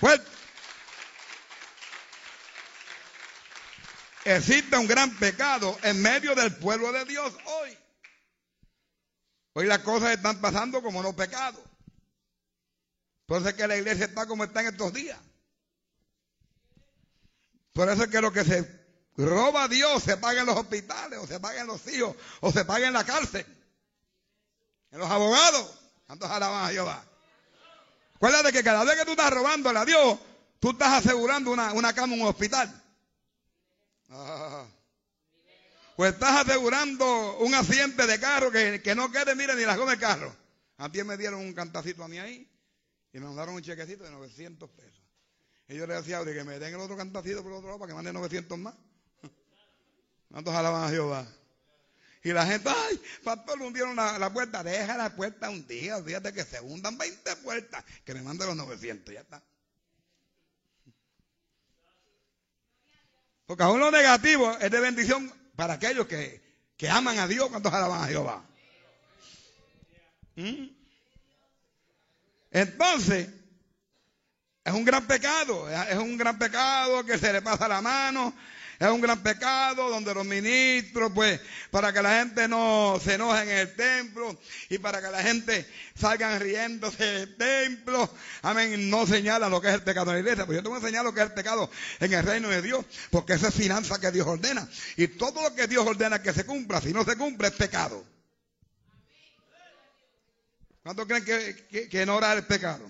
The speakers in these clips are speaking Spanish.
Fuerte. Existe un gran pecado en medio del pueblo de Dios hoy. Hoy las cosas están pasando como no pecado. Por eso es que la iglesia está como está en estos días. Por eso es que lo que se roba a Dios se paga en los hospitales, o se paga en los hijos, o se paga en la cárcel. En los abogados. ¿Cuántos alaban a Jehová? Acuérdate que cada vez que tú estás robándole a Dios, tú estás asegurando una, una cama en un hospital. Ah. Pues estás asegurando un accidente de carro que, que no quede, mire, ni la goma del carro. A ti me dieron un cantacito a mí ahí y me mandaron un chequecito de 900 pesos. Y yo le decía a que me den el otro cantacito por el otro lado para que mande 900 más. ¿Cuántos alaban a Jehová? Y la gente, ay, pastor, hundieron la, la puerta. Deja la puerta un día, fíjate que se hundan 20 puertas, que me manden los 900, ya está. Porque aún lo negativo es de bendición para aquellos que, que aman a Dios. ¿Cuántos alaban a Jehová? ¿Mm? Entonces, es un gran pecado, es un gran pecado que se le pasa la mano, es un gran pecado donde los ministros, pues, para que la gente no se enoje en el templo y para que la gente salgan riéndose del templo, amén, no señalan lo que es el pecado en la iglesia. Pues yo te voy a enseñar lo que es el pecado en el reino de Dios, porque esa es finanza que Dios ordena. Y todo lo que Dios ordena que se cumpla, si no se cumple, es pecado. ¿Cuántos creen que, que, no orar el pecado?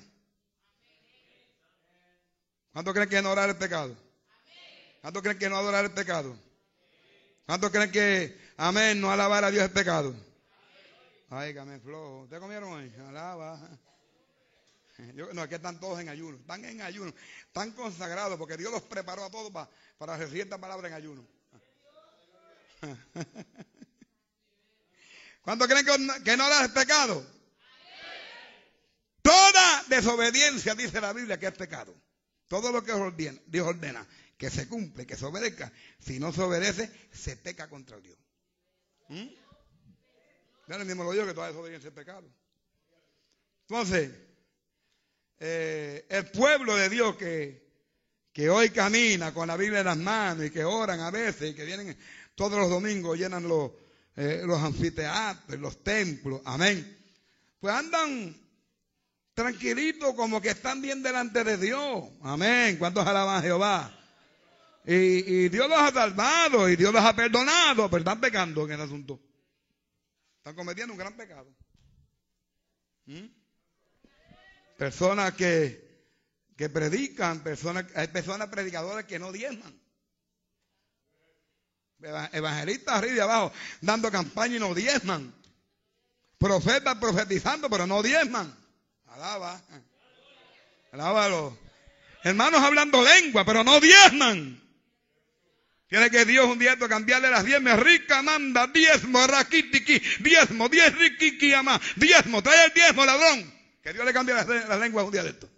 ¿Cuántos creen que no orar el pecado? ¿Cuántos creen que no adorar el pecado? ¿Cuántos creen que, amén, no alabar a Dios es pecado? Ay, que me flojo. ¿Ustedes comieron hoy? Alaba. No, aquí están todos en ayuno. Están en ayuno. Están consagrados porque Dios los preparó a todos para, para recibir esta palabra en ayuno. ¿Cuántos creen que, que no es pecado? Toda desobediencia, dice la Biblia, que es pecado. Todo lo que Dios ordena que se cumple, que se obedezca. Si no se obedece, se peca contra Dios. ¿Mm? Ya mismo lo digo que toda desobediencia es pecado. Entonces, eh, el pueblo de Dios que, que hoy camina con la Biblia en las manos y que oran a veces y que vienen todos los domingos, llenan los, eh, los anfiteatros, los templos, amén. Pues andan tranquilitos como que están bien delante de Dios, amén. ¿Cuántos alaban a Jehová? Y, Dios los ha salvado y Dios los ha perdonado, pero están pecando en ese asunto. Están cometiendo un gran pecado. ¿Mm? Personas que, que predican, personas, hay personas predicadoras que no diezman. Evangelistas arriba y abajo dando campaña y no diezman. Profetas profetizando, pero no diezman. Alaba. Alábalo. Hermanos hablando lengua, pero no diezman. Tiene que Dios un día cambiarle las diezmas. Rica manda, diezmo, raquitiki, diezmo, diez riquiki ama, diezmo, trae el diezmo, ladrón. Que Dios le cambie las, las lenguas un día de esto.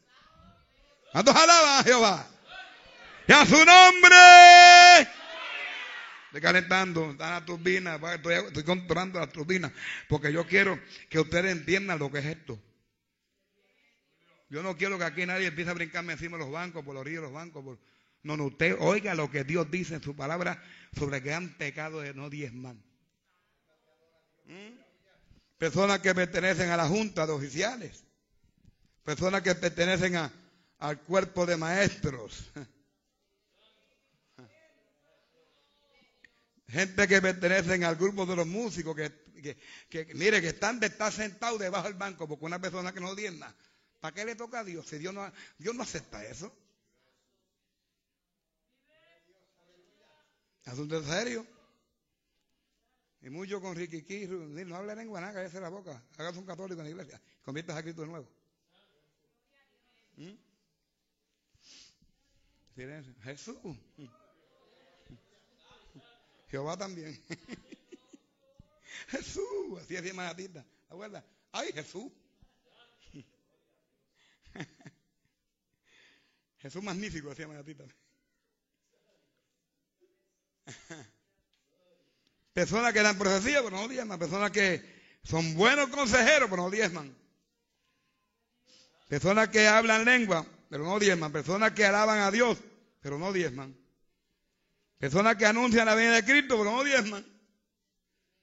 ¿Cuántos alaban a Jehová? Y a su nombre. Estoy calentando, están las turbinas, estoy, estoy controlando las turbinas, porque yo quiero que ustedes entiendan lo que es esto. Yo no quiero que aquí nadie empiece a brincarme encima de los bancos, por los ríos de los bancos, por, no, no, usted oiga lo que Dios dice en su palabra sobre que han pecado de no diezman. ¿Mm? Personas que pertenecen a la junta de oficiales. Personas que pertenecen al cuerpo de maestros. Gente que pertenecen al grupo de los músicos que, mire, que están estar sentados debajo del banco porque una persona que no diezma. ¿Para qué le toca a Dios? Si Dios no, Dios no acepta eso. Asunto serio. Y mucho con Ricky no hable lengua nada, cállese la boca. Hagas un católico en la iglesia. Conviertas a Cristo de nuevo. ¿Mm? Silencio. Jesús. Jehová también. Jesús. Así decía Manatita. ¿Acuerdas? ¡Ay, Jesús! Jesús magnífico, decía Manatita. Personas que dan profecía, pero no diezman. Personas que son buenos consejeros, pero no diezman. Personas que hablan lengua, pero no diezman. Personas que alaban a Dios, pero no diezman. Personas que anuncian la venida de Cristo, pero no diezman.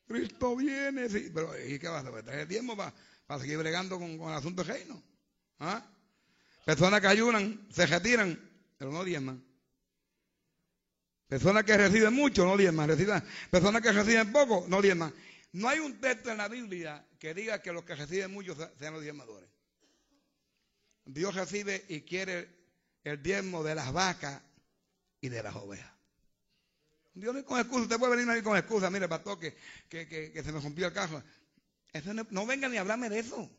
Cristo viene, sí, pero ¿y qué va a? ¿Traer diezmo para, para seguir bregando con, con el asunto reino? ¿Ah? Personas que ayunan, se retiran, pero no diezman. Personas que reciben mucho, no diezman. Personas que reciben poco, no diezman. No hay un texto en la Biblia que diga que los que reciben mucho sean los diezmadores. Dios recibe y quiere el diezmo de las vacas y de las ovejas. Dios no con excusa, usted puede venir ahí con excusa, mire, pastor, que, que, que, se me rompió el carro. no, venga ni a hablarme de eso.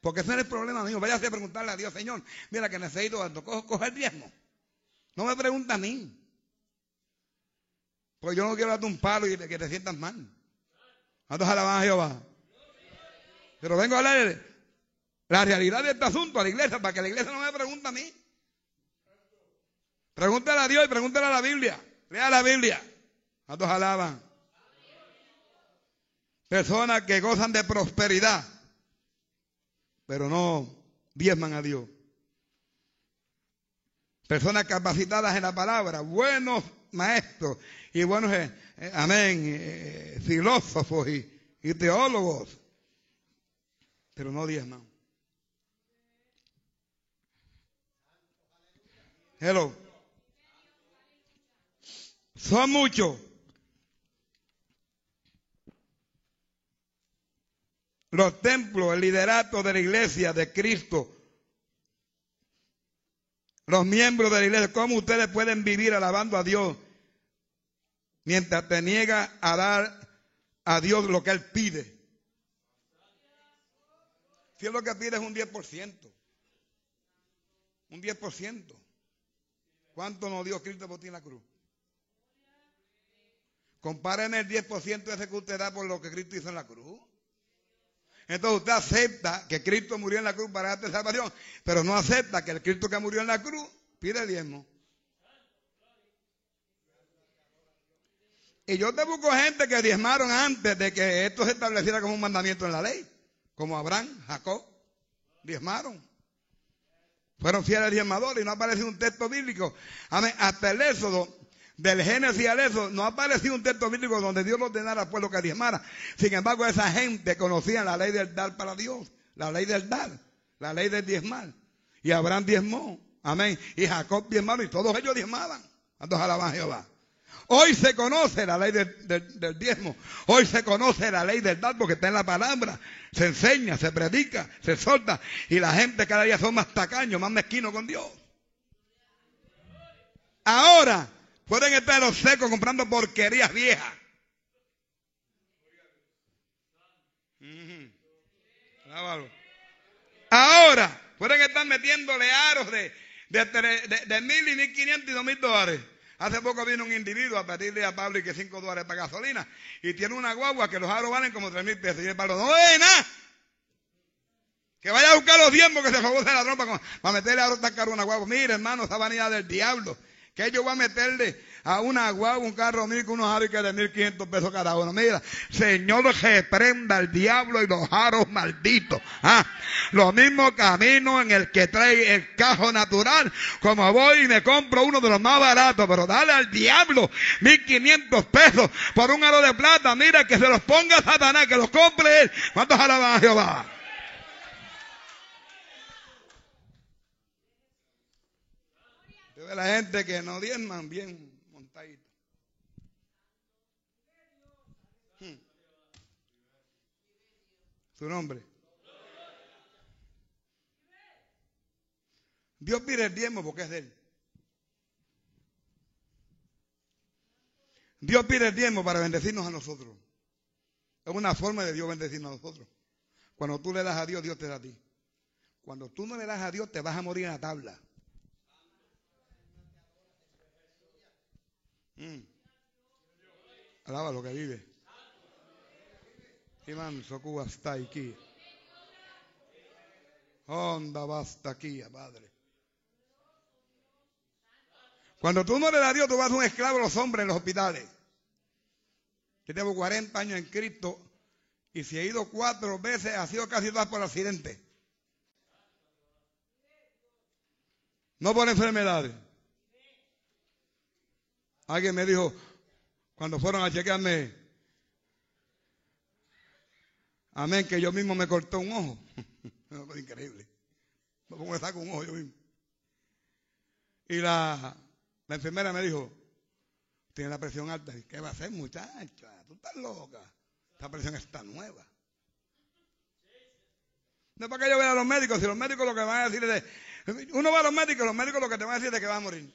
Porque ese no es el problema mío. Váyase a preguntarle a Dios, Señor, mira que necesito esto, coge el diezmo. No me pregunta a mí. Pues yo no quiero darte un palo y que te sientas mal. ¿Cuántos alaban a Jehová? Pero vengo a hablar la realidad de este asunto a la iglesia para que la iglesia no me pregunte a mí. Pregúntale a Dios y pregúntale a la Biblia. Lea la Biblia. ¿Cuántos alaban? Personas que gozan de prosperidad, pero no diezman a Dios. Personas capacitadas en la palabra, buenos maestros y buenos, eh, eh, amén, eh, filósofos y, teólogos, pero no diezman. Hello. Son muchos. Los templos, el liderato de la iglesia de Cristo los miembros de la iglesia, ¿cómo ustedes pueden vivir alabando a Dios mientras te niega a dar a Dios lo que Él pide? Si es lo que pide es un 10%, un 10%, ¿cuánto nos dio Cristo por ti en la cruz? Comparen el 10% ese que usted da por lo que Cristo hizo en la cruz. Entonces usted acepta que Cristo murió en la cruz para darte salvación, pero no acepta que el Cristo que murió en la cruz pide diezmo. Y yo te busco gente que diezmaron antes de que esto se estableciera como un mandamiento en la ley, como Abraham, Jacob, diezmaron. Fueron fieles diezmadores y no aparece un texto bíblico. Amén. Hasta el Éxodo del Génesis al eso, no ha aparecido un texto bíblico donde Dios ordenara al pueblo que diezmara. Sin embargo, esa gente conocía la ley del dar para Dios, la ley del dar, la ley del diezmar. Y Abraham diezmó, amén. Y Jacob diezmó y todos ellos diezmaban. ¿Cuántos alaban a Jehová? Hoy se conoce la ley del, diezmo. Hoy se conoce la ley del dar porque está en la palabra. Se enseña, se predica, se solta. Y la gente cada día son más tacaños, más mezquinos con Dios. Ahora, Pueden estar los secos comprando porquerías viejas. Ahora, pueden estar metiéndole aros de, de, mil y mil quinientos y dos mil dólares. Hace poco vino un individuo a pedirle a Pablo y que cinco dólares para gasolina. Y tiene una guagua que los aros valen como tres mil pesos. Y el Pablo, no ve nada. Que vaya a buscar los diezmos que se favor de la ropa para meterle aros tan caro a una guagua. Mire, hermano, esa vanidad del diablo. Que yo voy a meterle a una guagua, un carro mil con unos aros que de mil quinientos pesos cada uno. Mira, Señor prenda al diablo y los aros malditos. ¿ah? Lo mismo camino en el que trae el cajo natural. Como voy y me compro uno de los más baratos, pero dale al diablo mil quinientos pesos por un aro de plata. Mira que se los ponga Satanás, que los compre él. ¿Cuántos alaban a Jehová? De la gente que no diezman bien montadito. Hmm. Su nombre. Dios pide el diezmo porque es de él. Dios pide el diezmo para bendecirnos a nosotros. Es una forma de Dios bendecirnos a nosotros. Cuando tú le das a Dios, Dios te da a ti. Cuando tú no le das a Dios, te vas a morir en la tabla. Mm. Alaba lo que vive. Iman Soku hasta aquí. Onda basta aquí, Padre. Cuando tú no le das a Dios, tú vas a un esclavo a los hombres en los hospitales. Yo tengo 40 años en Cristo y si he ido cuatro veces, ha sido casi todas por accidente. No por enfermedades. Alguien me dijo, cuando fueron a chequearme, amén, que yo mismo me corté un ojo. increíble. Me pongo saco un ojo yo mismo. Y la, la enfermera me dijo, tiene la presión alta. ¿Qué va a hacer, muchacha? Tú estás loca. Esta presión está nueva. No es para que yo vea a los médicos, si los médicos lo que van a decir es de, uno va a los médicos, los médicos lo que te van a decir es que va a morir.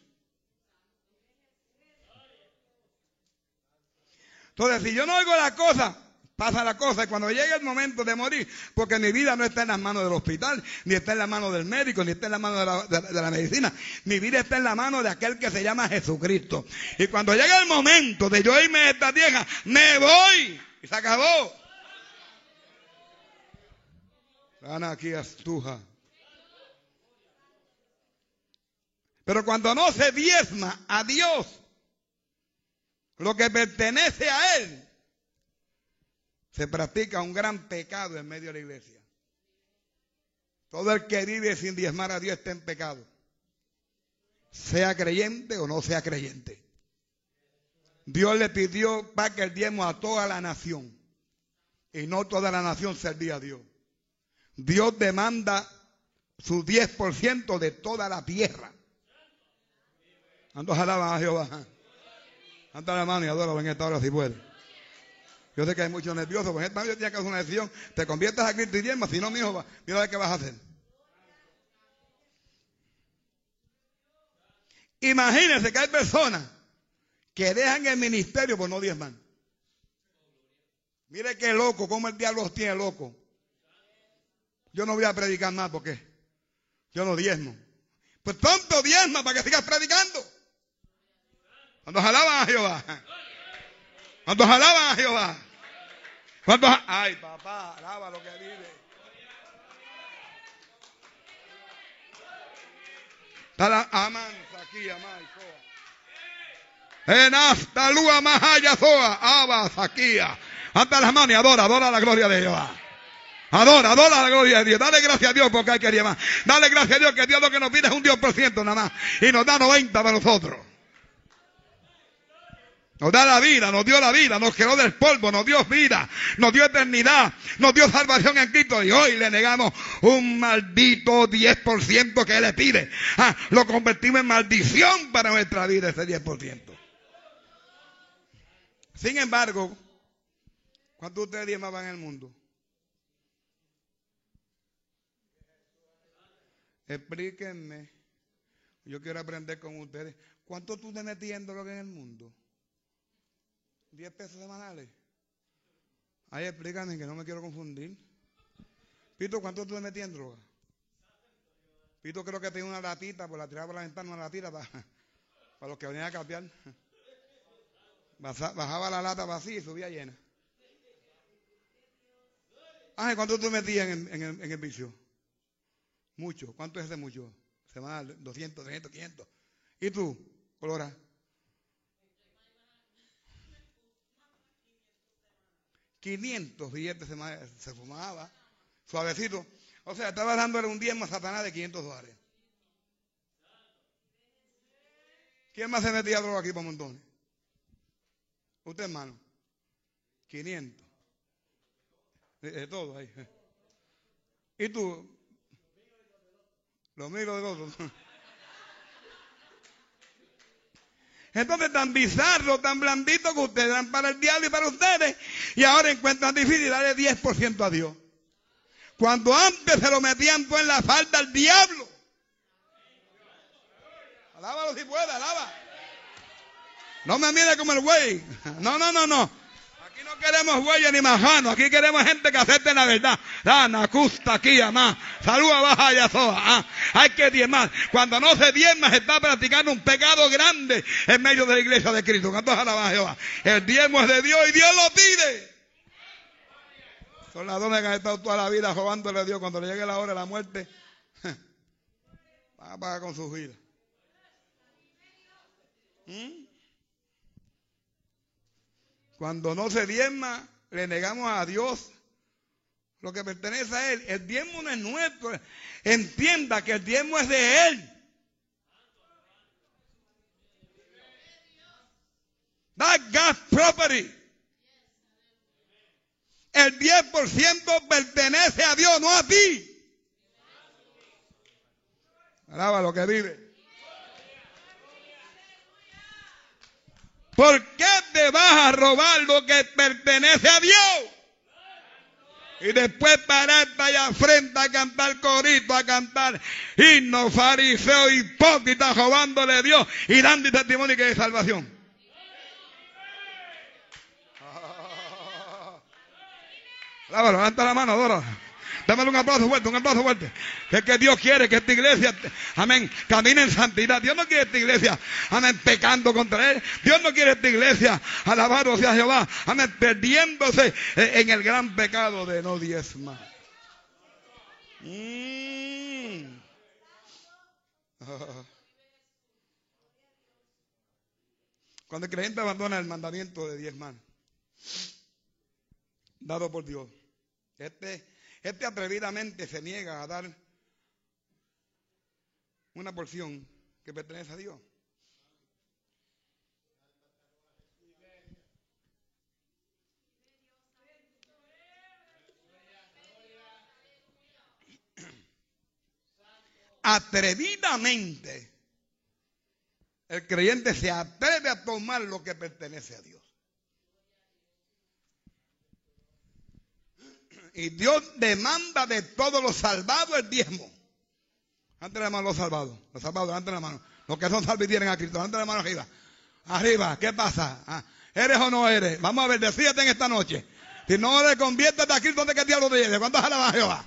Entonces, si yo no oigo la cosa, pasa la cosa. Y cuando llegue el momento de morir, porque mi vida no está en las manos del hospital, ni está en las manos del médico, ni está en las manos de la, medicina. Mi vida está en la mano de aquel que se llama Jesucristo. Y cuando llegue el momento de yo irme de esta tierra, me voy. Y se acabó. Ana aquí astuja. Pero cuando no se diezma a Dios, lo que pertenece a Él, se practica un gran pecado en medio de la iglesia. Todo el que vive sin diezmar a Dios está en pecado. Sea creyente o no sea creyente. Dios le pidió para que el diezmo a toda la nación. Y no toda la nación servía a Dios. Dios demanda su 10% de toda la tierra. Ando alaban a Jehová. Anda la mano y adora en esta hora si puede. Yo sé que hay muchos nerviosos, porque esta tiene que hacer una decisión. Te conviertes a Cristo y diezmas, si no, mi hijo, mira a qué vas a hacer. Imagínense que hay personas que dejan el ministerio por no diezman. Mire qué loco, cómo el diablo los tiene loco. Yo no voy a predicar más porque yo no diezmo. Pues tonto diezma para que sigas predicando. Cuando alaban a Jehová. Cuando alaban a Jehová. Cuando ay papá, alaba lo que vive. Aman, aquí, amán, En lua mahaya soa, aba, saquía. Anda las manos y adora, adora la gloria de Jehová. Adora, adora la gloria de Dios. Dale gracias a Dios porque hay que más. Dale gracias a Dios que Dios lo que nos pide es un Dios por ciento nada más. Y nos da 90 para nosotros. Nos da la vida, nos dio la vida, nos creó del polvo, nos dio vida, nos dio eternidad, nos dio salvación en Cristo y hoy le negamos un maldito 10% que le pide. Ah, lo convertimos en maldición para nuestra vida ese 10%. Sin embargo, ¿cuánto ustedes diezmaban en el mundo? Explíquenme. Yo quiero aprender con ustedes. ¿Cuánto tú te metiendo en el mundo? ¿10 pesos semanales? Ahí explícame que no me quiero confundir. Pito, ¿cuánto tú metías en droga? Pito creo que tenía una latita, por la tiraba por la ventana, una latita para, para los que venían a cambiar. Bajaba la lata vacía y subía llena. Ay, ¿cuánto tú metías en, en, en el vicio? Mucho. ¿Cuánto es ese mucho? Semanal, 200, 300, 500. ¿Y tú, Colora? 500 billetes se, se fumaba, suavecito. O sea, estaba dándole un diezmo a Satanás de 500 dólares. ¿Quién más se metía droga aquí por montones? Usted, hermano. 500. De, todo ahí. ¿Y tú? Los mil de otros. Entonces, tan bizarro, tan blandito que ustedes dan para el diablo y para ustedes. Y ahora encuentran difícil darle 10% a Dios. Cuando antes se lo metían todo en la falda al diablo. Alábalo si puede, alaba. No me mire como el güey. No, no, no, no no queremos huellas ni majanos, aquí queremos gente que acepte la verdad. Ana, custa aquí, amá. Saluda, baja, ya soa. Ah, hay que diezmar. Cuando no se diezma, se está practicando un pecado grande en medio de la iglesia de Cristo. Cuando Jehová. El diezmo es de Dios y Dios lo pide. Son las dones que han estado toda la vida robándole a Dios. Cuando le llegue la hora de la muerte, van a pagar con su vida. ¿Mm? Cuando no se diezma, le negamos a Dios lo que pertenece a Él. El diezmo no es nuestro. Entienda que el diezmo es de Él. That God's property. El 10% pertenece a Dios, no a ti. Alaba lo que vive. ¿Por qué te vas a robar lo que pertenece a Dios? Y después pararte allá frente a cantar corito, a cantar himnos, fariseo, hipócrita, robándole a Dios y dando testimonio que es salvación. levanta la mano, adora. Dámelo un aplauso fuerte, un aplauso fuerte. Que que Dios quiere que esta iglesia, amén, camine en santidad. Dios no quiere esta iglesia, amén, pecando contra Él. Dios no quiere esta iglesia, alabado sea Jehová, amén, perdiéndose en el gran pecado de no diezmar. Mm. Cuando el creyente abandona el mandamiento de diezmar, dado por Dios, este este atrevidamente se niega a dar una porción que pertenece a Dios. Atrevidamente el creyente se atreve a tomar lo que pertenece a Dios. Y Dios demanda de todos los salvados el diezmo. Antes la mano los salvados. Los salvados, antes la mano. Los que son salvos y tienen a Cristo. Antes la mano arriba. Arriba, ¿qué pasa? Ah, ¿Eres o no eres? Vamos a ver, decídete en esta noche. Si no le conviertes a Cristo, ¿dónde que diablo te lleve? ¿Cuántos a Jehová?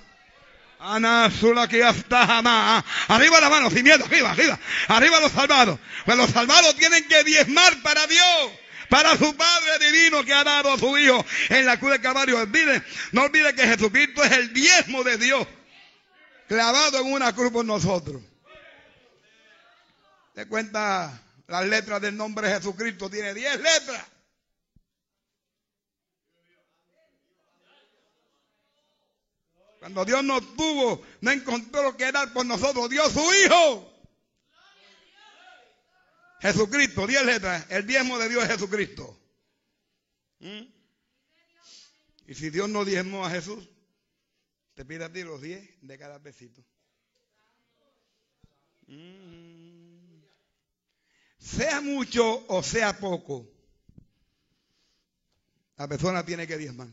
Ana que hasta jamás. Arriba la mano, sin miedo, arriba, arriba. Arriba los salvados. Pues los salvados tienen que diezmar para Dios para su Padre divino que ha dado a su Hijo en la cruz de Calvario. Olvide, no olvide que Jesucristo es el diezmo de Dios, clavado en una cruz por nosotros. Te cuenta las letras del nombre de Jesucristo, tiene diez letras. Cuando Dios no tuvo, no encontró lo que dar por nosotros, dio su Hijo. Jesucristo, diez letras. El diezmo de Dios es Jesucristo. ¿Mm? Y si Dios no diezmó a Jesús, te pide a ti los diez de cada besito. ¿Mm? Sea mucho o sea poco, la persona tiene que diezmar.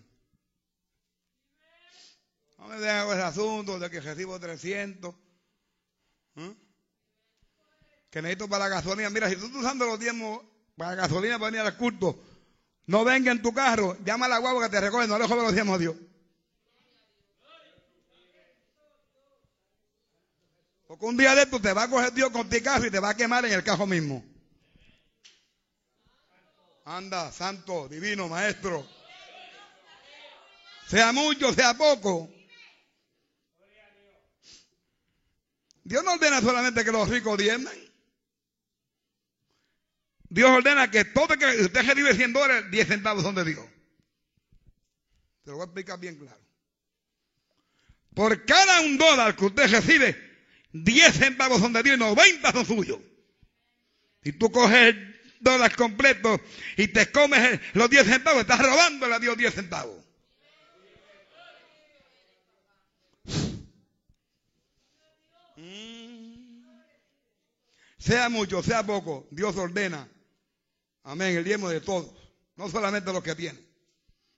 No me dejan ese asunto de que recibo 300 que necesito para la gasolina. Mira, si tú estás usando los diezmos para gasolina para venir al culto, no venga en tu carro, llama a la guagua que te recoge, no le jodas los diezmos a Dios. Porque un día de esto te va a coger Dios con tu carro y te va a quemar en el carro mismo. Anda, santo, divino, maestro. Sea mucho, sea poco. Dios no ordena solamente que los ricos diezmen. Dios ordena que todo que usted recibe 100 dólares, 10 centavos son de Dios. Te lo voy a explicar bien claro. Por cada un dólar que usted recibe, 10 centavos son de Dios y 90 son suyos. Si tú coges el dólar completo y te comes los 10 centavos, estás robándole a Dios 10 centavos. Mm. Sea mucho, sea poco, Dios ordena Amén, el diezmo de todos, no solamente los que tienen.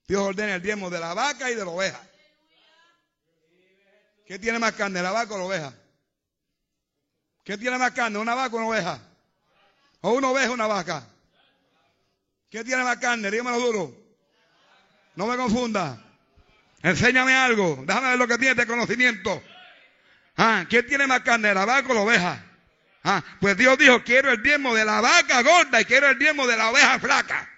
Dios ordena el diezmo de la vaca y de la oveja. ¿Qué tiene más carne, la vaca o la oveja? ¿Qué tiene más carne, una vaca o una oveja? ¿O una oveja o una vaca? ¿Qué tiene más carne? Dígamelo duro. No me confunda. Enséñame algo. Déjame ver lo que tiene de conocimiento. Ah, ¿Quién tiene más carne, la vaca o la oveja? Ah, pues Dios dijo, quiero el diezmo de la vaca gorda y quiero el diezmo de la oveja flaca.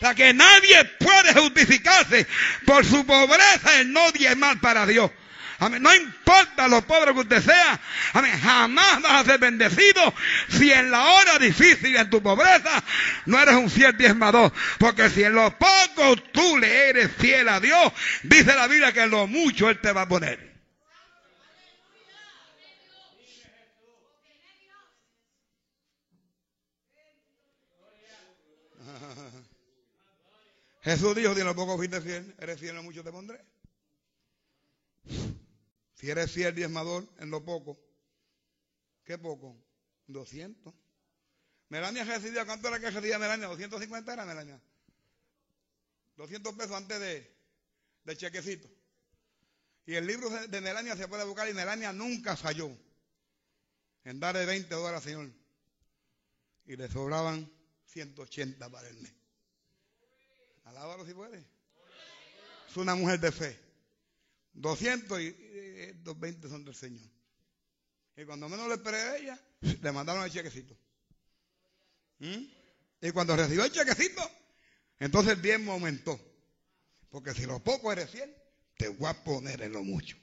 Sea que nadie puede justificarse por su pobreza en no diezmar para Dios. No importa lo pobre que usted sea. Jamás vas a ser bendecido si en la hora difícil en tu pobreza no eres un fiel diezmador. Porque si en lo poco tú le eres fiel a Dios, dice la Biblia que en lo mucho Él te va a poner. Jesús dijo, si en lo poco fuiste fiel, eres fiel en lo mucho te pondré. Si eres fiel diezmador en lo poco, ¿qué poco? 200. Melania recibía, ¿cuánto era que recibía Melania? 250 era Melania. 200 pesos antes de, de chequecito. Y el libro de Melania se puede buscar y Melania nunca falló en darle 20 dólares al Señor. Y le sobraban 180 para el mes. Alábalo si puede. Es una mujer de fe. 200 y 220 son del Señor. Y cuando menos le esperé a ella, le mandaron el chequecito. ¿Mm? Y cuando recibió el chequecito, entonces el diezmo aumentó. Porque si lo poco eres fiel, te voy a poner en lo mucho.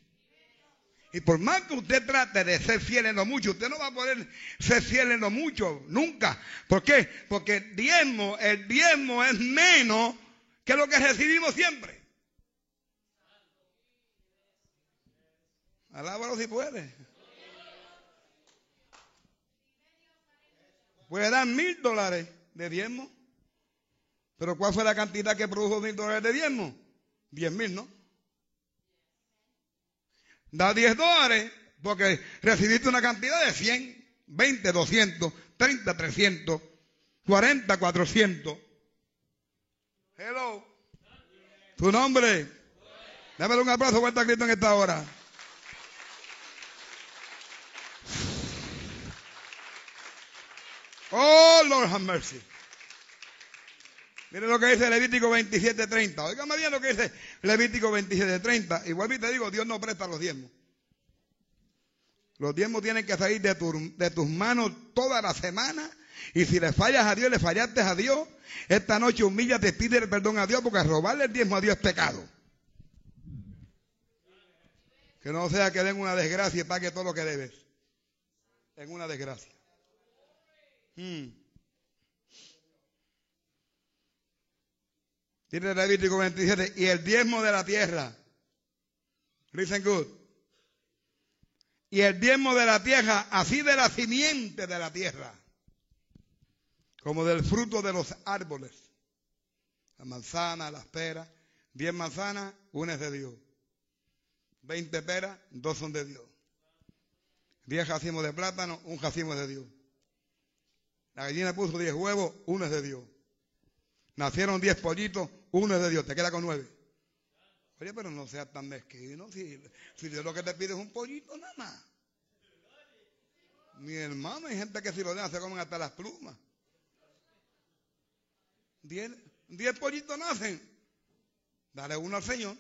Y por más que usted trate de ser fiel en lo mucho, usted no va a poder ser fiel en lo mucho, nunca. ¿Por qué? Porque el diezmo, el diezmo es menos que lo que recibimos siempre. Alábalo si puede. Puede dar mil dólares de diezmo. Pero ¿cuál fue la cantidad que produjo mil dólares de diezmo? Diez mil, ¿no? Da 10 dólares porque recibiste una cantidad de 100, 20, 200, 30, 300, 40, 400. Hello. Tu nombre. Dame un abrazo fuerte a Cristo en esta hora. Oh, Lord have mercy. Mire lo que dice Levítico 27.30. Óigame bien lo que dice Levítico 27.30. Igual te digo, Dios no presta los diezmos. Los diezmos tienen que salir de, de tus manos toda la semana. Y si le fallas a Dios, le fallaste a Dios, esta noche humíllate, pide perdón a Dios, porque robarle el diezmo a Dios es pecado. Que no sea que den una desgracia y pague todo lo que debes. En una desgracia. Hmm. Dice Levítico 27, y el diezmo de la tierra. Listen good. Y el diezmo de la tierra, así de la simiente de la tierra, como del fruto de los árboles. La manzana, las peras. Diez manzanas, una es de Dios. Veinte peras, dos son de Dios. Diez jacimos de plátano, un jacimo es de Dios. La gallina puso diez huevos, uno es de Dios. Nacieron diez pollitos, uno es de Dios, te queda con nueve. Oye, pero no seas tan mezquino. Si, Dios lo que te pide es un pollito nada más. Mi hermano, hay gente que si lo dejan se comen hasta las plumas. Diez, diez pollitos nacen. Dale uno al Señor.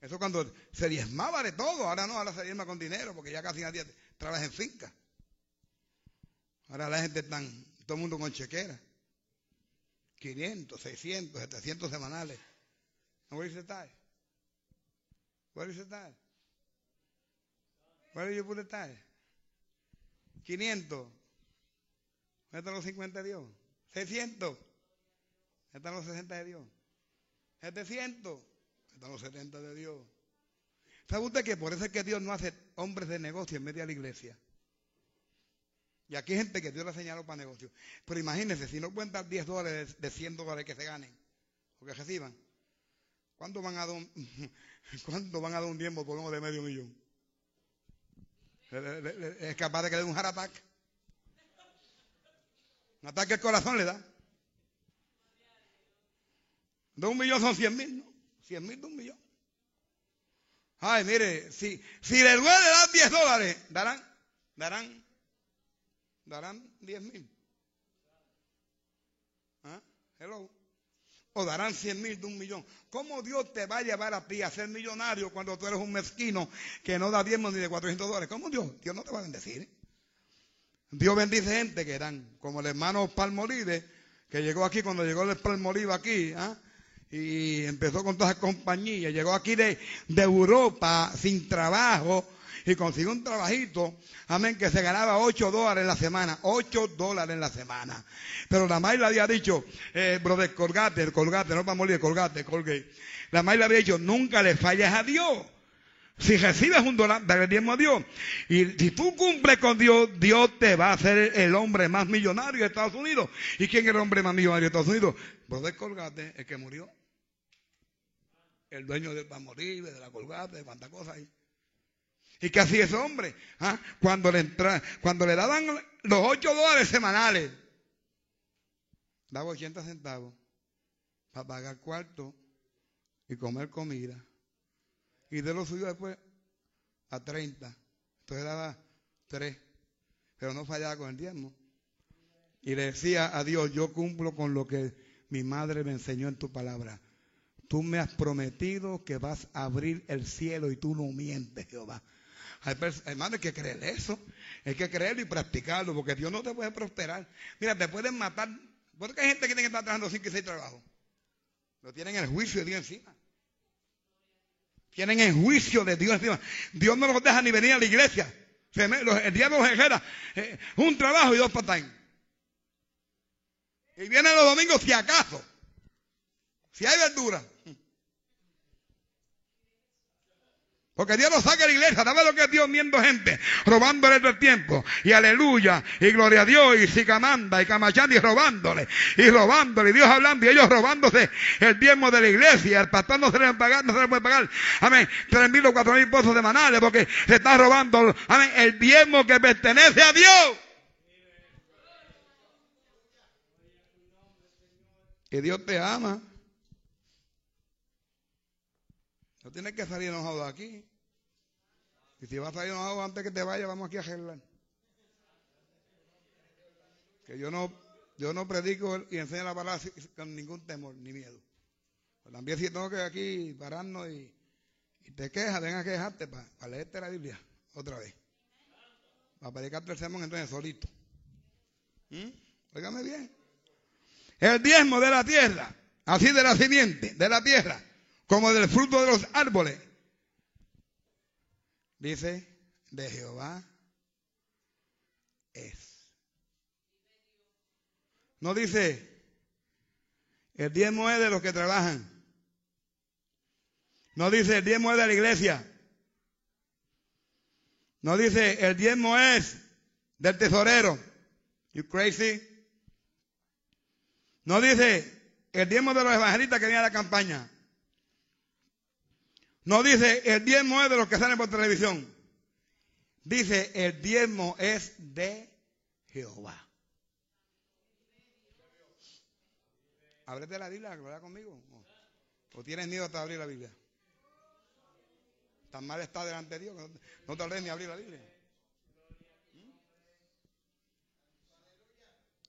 Eso cuando se diezmaba de todo. Ahora no, ahora se diezma con dinero porque ya casi nadie trabaja en finca. Ahora la gente está, todo el mundo con chequera. 500, 600, 700 semanales. Where is the tithe? Where is the tithe? Where do you put the tithe? 500. ¿Dónde están los 50 de Dios? 600. ¿Dónde están los 60 de Dios? 700. ¿Dónde están los 70 de Dios? ¿Sabe usted que por eso es que Dios no hace hombres de negocio en medio de la iglesia? Y aquí hay gente que Dios le señalado para negocio. Pero imagínense, si no cuentan 10 dólares de 100 dólares que se ganen o que reciban, ¿cuánto van a dar un, ¿cuánto van a dar un tiempo por uno de medio millón? ¿Es capaz de que le dé un heart attack? Un ataque al corazón le da. De un millón son 100 mil, ¿no? 100 mil de un millón. Ay, mire, si, si le duele dar 10 dólares, darán, darán darán 10 mil. ¿Ah? Hello. O darán 100 mil de un millón. ¿Cómo Dios te va a llevar a ti a ser millonario cuando tú eres un mezquino que no da diezmo ni de 400 dólares? ¿Cómo Dios? Dios no te va a bendecir. Dios bendice gente que dan, como el hermano Palmolive, que llegó aquí cuando llegó el Palmolive aquí, ¿ah? Y empezó con todas las compañías, llegó aquí de, de Europa sin trabajo, y consiguió un trabajito, amén, que se ganaba 8 dólares en la semana, 8 dólares en la semana. Pero la madre le había dicho, eh, brother, colgate, colgate, no para morir, colgate, colgate. La madre le había dicho, nunca le falles a Dios. Si recibes un dólar, dale diezmo a Dios. Y si tú cumples con Dios, Dios te va a hacer el hombre más millonario de Estados Unidos. ¿Y quién es el hombre más millonario de Estados Unidos? Brother Colgate, el que murió. El dueño de morir, de la Colgate, de cuántas cosas hay. ¿Y qué hacía ese hombre? ¿Ah? Cuando, le entra, cuando le daban los 8 dólares semanales, daba 80 centavos para pagar cuarto y comer comida. Y de lo suyo después a 30. Entonces daba 3. Pero no fallaba con el diezmo. Y le decía a Dios, yo cumplo con lo que mi madre me enseñó en tu palabra. Tú me has prometido que vas a abrir el cielo y tú no mientes, Jehová. Hermano, hay que creer eso. Hay que creerlo y practicarlo, porque Dios no te puede prosperar. Mira, te pueden matar. ¿Por qué hay gente que tiene que estar trabajando 5 y 6 trabajos? Lo tienen el juicio de Dios encima. Tienen el juicio de Dios encima. Dios no los deja ni venir a la iglesia. el diablo los ejera. Eh, un trabajo y dos part Y vienen los domingos si acaso. Si hay verdura. Porque Dios nos saca la iglesia. ¿Sabes lo que es Dios viendo gente? Robándole el tiempo. Y aleluya. Y gloria a Dios. Y sicamanda. Y camachandi robándole. Y robándole. Y Dios hablando. Y ellos robándose el diezmo de la iglesia. El pastor no se le pagar, no se le puede pagar. Amén. Tres mil o cuatro mil pesos semanales. Porque se está robando. Amén. El diezmo que pertenece a Dios. Y Dios te ama. No tienes que salir enojado de aquí. Y si vas a salir enojado antes que te vaya, vamos aquí a arreglar. Que yo no, yo no predico y enseño la palabra con ningún temor ni miedo. Pues también si tengo que aquí pararnos y, te quejas, ven a quejarte para, leerte la Biblia otra vez. Para predicarte el sermón entonces solito. ¿Mm? bien. El diezmo de la tierra, así de la simiente, de la tierra como del fruto de los árboles. Dice, de Jehová es. No dice, el diezmo es de los que trabajan. No dice, el diezmo es de la iglesia. No dice, el diezmo es del tesorero. You crazy? No dice, el diezmo de los evangelistas que vienen a la campaña. No dice el diezmo es de los que salen por televisión. Dice el diezmo es de Jehová. Ábrete la Biblia, ¿verdad conmigo? ¿O tienes miedo de abrir la Biblia? Tan mal está delante de Dios que no te ni abrir la Biblia.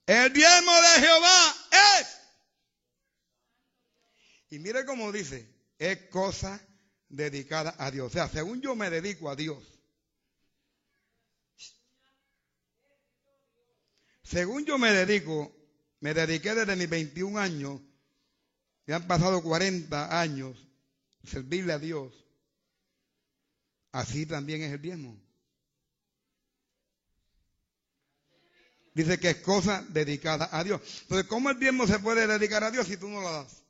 El diezmo de Jehová es. Y mire cómo dice, es cosa dedicada a Dios. O sea, según yo me dedico a Dios. Según yo me dedico, me dediqué desde mis 21 años, y han pasado 40 años, servirle a Dios. Así también es el diezmo. Dice que es cosa dedicada a Dios. Entonces, ¿cómo el diezmo se puede dedicar a Dios si tú no lo das?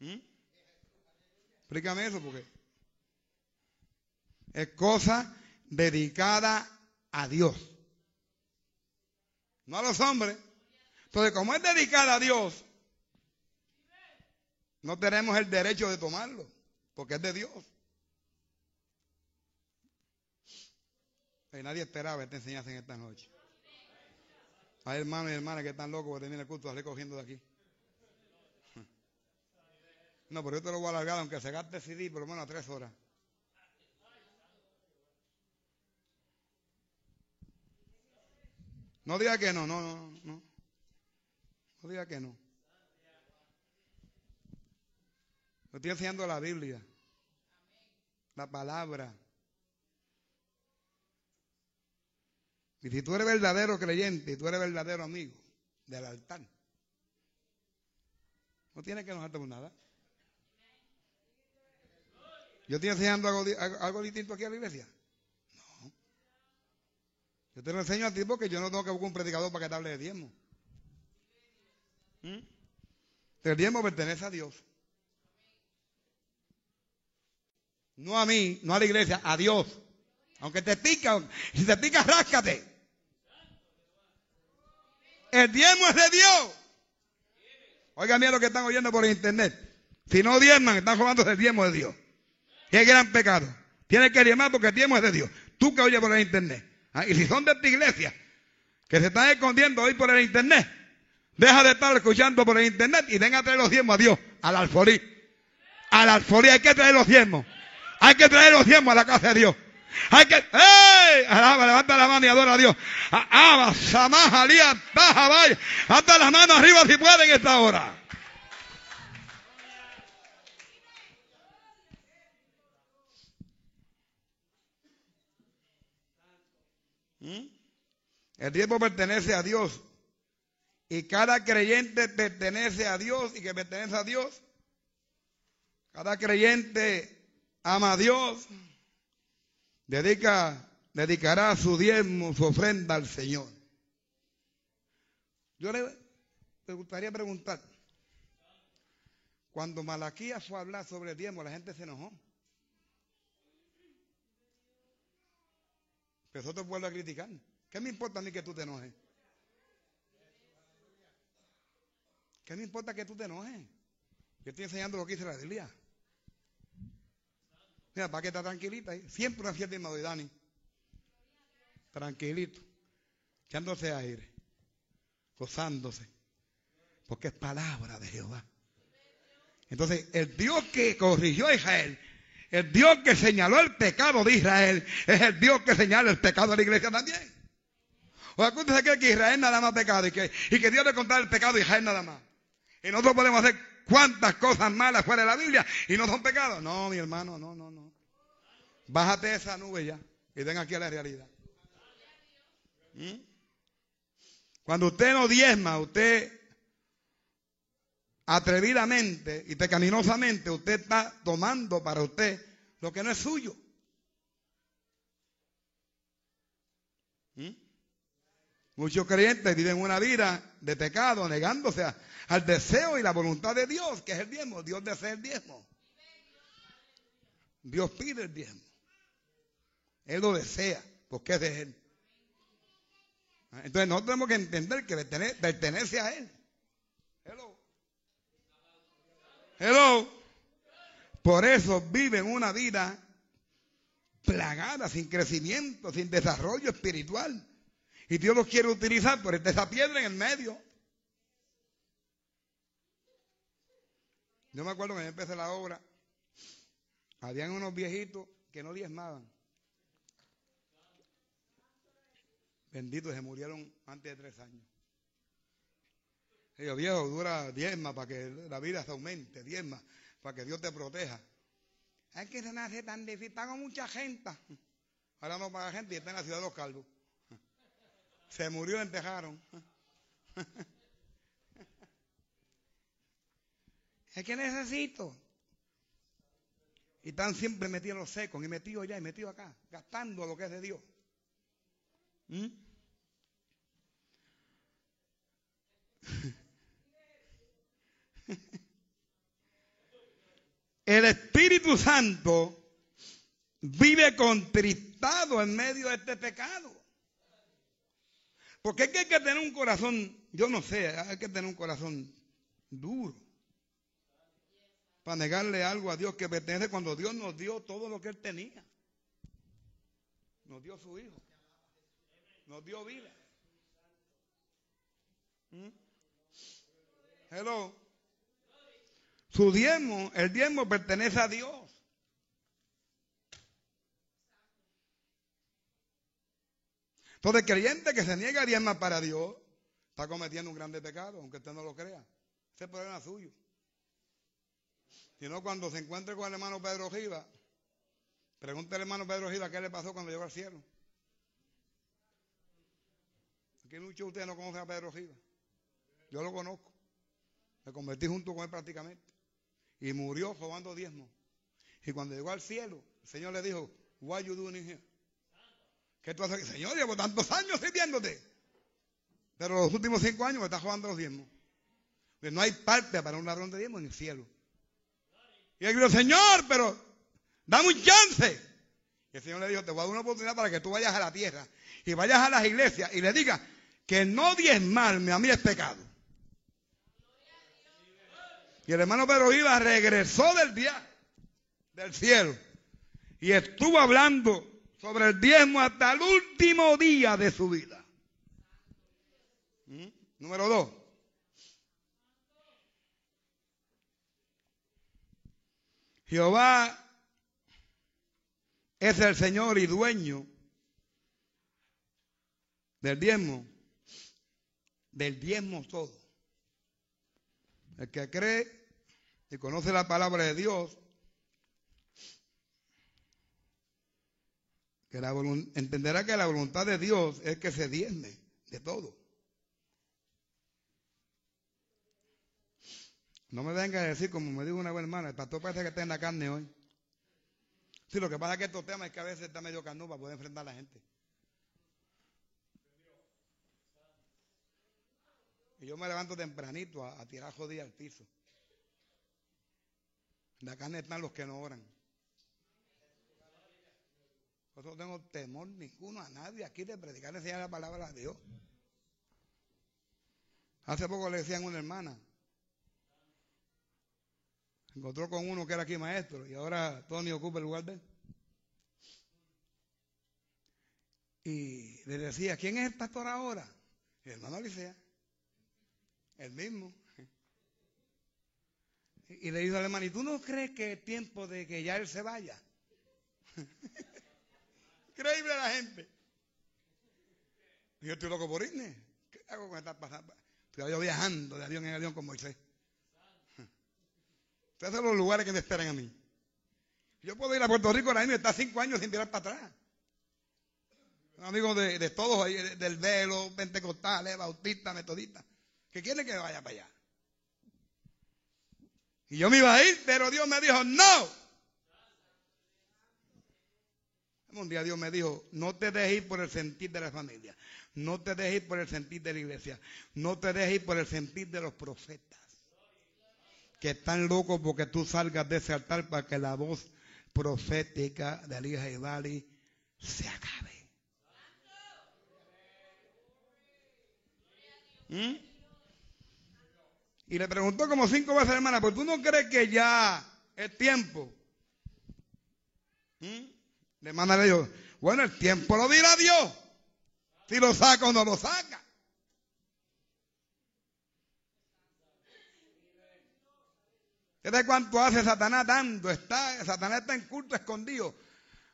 Explícame eso porque es cosa dedicada a Dios. No a los hombres. Entonces, como es dedicada a Dios, no tenemos el derecho de tomarlo, porque es de Dios. Y nadie esperaba esta enseñanza en esta noche. Hay hermanos y hermanas que están locos por terminar el culto, recogiendo de aquí. No, pero yo te lo voy a alargar, aunque se gaste CD por lo menos a tres horas. No diga que no, no, no, no. No diga que no. Me estoy enseñando la Biblia, la palabra. Y si tú eres verdadero creyente y tú eres verdadero amigo del altar, no tienes que enojarte por nada. ¿Yo estoy enseñando algo, distinto aquí a la iglesia? No. Yo te lo enseño a ti porque yo no tengo que buscar un predicador para que te hable de diezmo. ¿Mm? El diezmo pertenece a Dios. No a mí, no a la iglesia, a Dios. Aunque te pica, si te pica, ráscate. El diezmo es de Dios. Oigan bien lo que están oyendo por internet. Si no diezman, están robando el diezmo de Dios. Es gran pecado. Tienes que diezmar porque el diezmo es de Dios. Tú que oyes por el internet. ¿ah? Y si son de esta iglesia, que se están escondiendo hoy por el internet, deja de estar escuchando por el internet y venga a traer los diezmos a Dios, al alfolí. Al alfolí hay que traer los diezmos. Hay que traer los diezmos a la casa de Dios. Hay que, ¡ey! Alaba, levanta la mano y adora a Dios. Aba, Samá, Alía, Baja, vaya. Hasta las manos arriba si pueden en esta hora. El tiempo pertenece a Dios. Y cada creyente pertenece a Dios y que pertenece a Dios. Cada creyente ama a Dios. Dedica, dedicará su diezmo, su ofrenda al Señor. Yo le, le gustaría preguntar. Cuando Malaquías fue a hablar sobre el diezmo, la gente se enojó. Empezó todo el pueblo a criticar. ¿Qué me importa a mí que tú te enojes? ¿Qué me importa que tú te enojes? Yo estoy enseñando lo que dice la Biblia. Mira, para que está tranquilita ahí. Siempre una fiesta de Dani. Tranquilito. Echándose aire. Gozándose. Porque es palabra de Jehová. Entonces, el Dios que corrigió a Israel el Dios que señaló el pecado de Israel es el Dios que señala el pecado de la iglesia también. O sea, usted se cree que Israel nada más pecado y que, y que Dios le contara el pecado de Israel nada más. Y nosotros podemos hacer cuantas cosas malas fuera de la Biblia y no son pecados. No, mi hermano, no, no, no. Bájate esa nube ya y ven aquí a la realidad. ¿Mm? Cuando usted no diezma, usted atrevidamente y pecaminosamente usted está tomando para usted lo que no es suyo. Muchos creyentes viven una vida de pecado, negándose al deseo y la voluntad de Dios, que es el diezmo. Dios desea el diezmo. Dios pide el diezmo. Él lo desea, porque es de Él. Entonces nosotros tenemos que entender que pertenece a Él. Hello. Por eso viven una vida plagada, sin crecimiento, sin desarrollo espiritual. Y Dios los quiere utilizar por esa piedra en el medio. Yo me acuerdo que yo empecé la obra, habían unos viejitos que no diezmaban. Benditos, se murieron antes de tres años. Digo, viejo, dura diezma para que la vida se aumente, diezma para que Dios te proteja. Es que se nace tan difícil, pago mucha gente. Ahora no paga gente y está en la ciudad de los calvos. Se murió, empezaron. Es que necesito. Y están siempre metidos en los secos, y metidos allá y metidos acá, gastando lo que es de Dios. ¿Mm? El Espíritu Santo vive contristado en medio de este pecado. Porque hay que tener un corazón, yo no sé, hay que tener un corazón duro para negarle algo a Dios que pertenece cuando Dios nos dio todo lo que Él tenía. Nos dio su Hijo. Nos dio vida. ¿Mm? Hello. Su diezmo, el diezmo pertenece a Dios. Entonces, creyente que se niega a diezma para Dios está cometiendo un grande pecado, aunque usted no lo crea. Ese problema es suyo. Si no, cuando se encuentre con el hermano Pedro Giva, pregúntale al hermano Pedro Giva qué le pasó cuando llegó al cielo. Aquí muchos de ustedes no conocen a Pedro Giva. Yo lo conozco. Me convertí junto con él prácticamente. Y murió robando diezmo. Y cuando llegó al cielo, el Señor le dijo, What you doing here? ¿Qué? Señor, llevo tantos años sirviéndote. Pero los últimos cinco años me estás robando los diezmos. no hay parte para un ladrón de diezmos en el cielo. Y él dijo, Señor, pero Dame un chance. Y el Señor le dijo, te voy a dar una oportunidad para que tú vayas a la tierra y vayas a las iglesias y le digas que no diezmarme a mí es pecado. Y el hermano Pedro iba, regresó del día del cielo y estuvo hablando sobre el diezmo hasta el último día de su vida. ¿Mm? Número dos. Jehová es el Señor y dueño del diezmo, del diezmo todo. El que cree y conoce la palabra de Dios, que la entenderá que la voluntad de Dios es que se diezme de todo. No me venga a decir, como me dijo una buena hermana, el pastor parece que está en la carne hoy. Sí, lo que pasa es que estos temas es que a veces está medio carnú para poder enfrentar a la gente. Y yo me levanto tempranito a, tirar jodida al piso. En la carne están los que no oran. Yo no tengo temor ninguno a nadie aquí de predicar enseñar la palabra de Dios. Hace poco le decían a una hermana, encontró con uno que era aquí maestro y ahora Tony ocupa el lugar de él. Y le decía, ¿quién es el pastor ahora? El hermano Alicia el mismo. Y le dijo al hermano, ¿y tú no crees que es tiempo de que ya él se vaya? Increíble la gente. Yo estoy loco por irme. ¿Qué hago con esta pasando? Estoy viajando de avión en avión con Moisés. Ustedes son los lugares que me esperan a mí. Yo puedo ir a Puerto Rico ahora mismo y estar cinco años sin mirar para atrás. Amigos de, de todos, del velo, pentecostales, bautistas, metodistas que quiere que vaya para allá. Y yo me iba a ir, pero Dios me dijo, no. Un día Dios me dijo, no te dejes ir por el sentir de la familia, no te dejes ir por el sentir de la iglesia, no te dejes ir por el sentir de los profetas, que están locos porque tú salgas de ese altar para que la voz profética de Elías y Bali se acabe. ¿Mm? Y le preguntó como cinco veces, hermana, ¿pues tú no crees que ya es tiempo? ¿Mm? Le manda a Dios, bueno, el tiempo lo dirá Dios. Si lo saca o no lo saca. de cuánto hace Satanás dando? Está, Satanás está en culto escondido.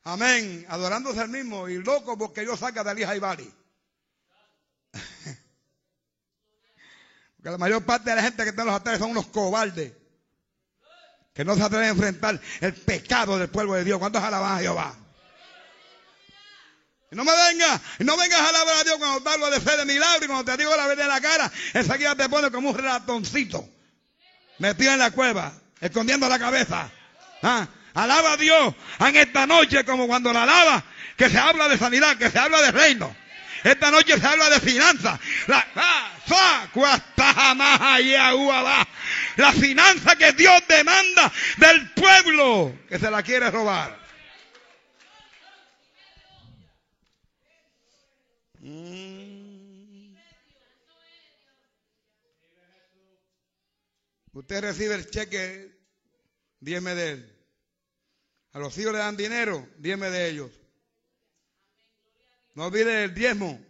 Amén. Adorándose al mismo y loco porque yo saca de Alija y Bali. Que la mayor parte de la gente que está en los altares son unos cobardes. Que no se atreven a enfrentar el pecado del pueblo de Dios. ¿Cuántos alaban a Jehová? No me vengas, no vengas a alabar a Dios cuando te hablo de fe de milagro y cuando te digo la verdad en la cara, enseguida te pone como un ratoncito. Metido en la cueva, escondiendo la cabeza. ¿Ah? Alaba a Dios en esta noche como cuando la alaba, que se habla de sanidad, que se habla de reino. Esta noche se habla de finanzas. La, la finanza que Dios demanda del pueblo que se la quiere robar. Mm. Usted recibe el cheque, dígame de él. A los hijos le dan dinero, dígame de ellos. No olvide el diezmo.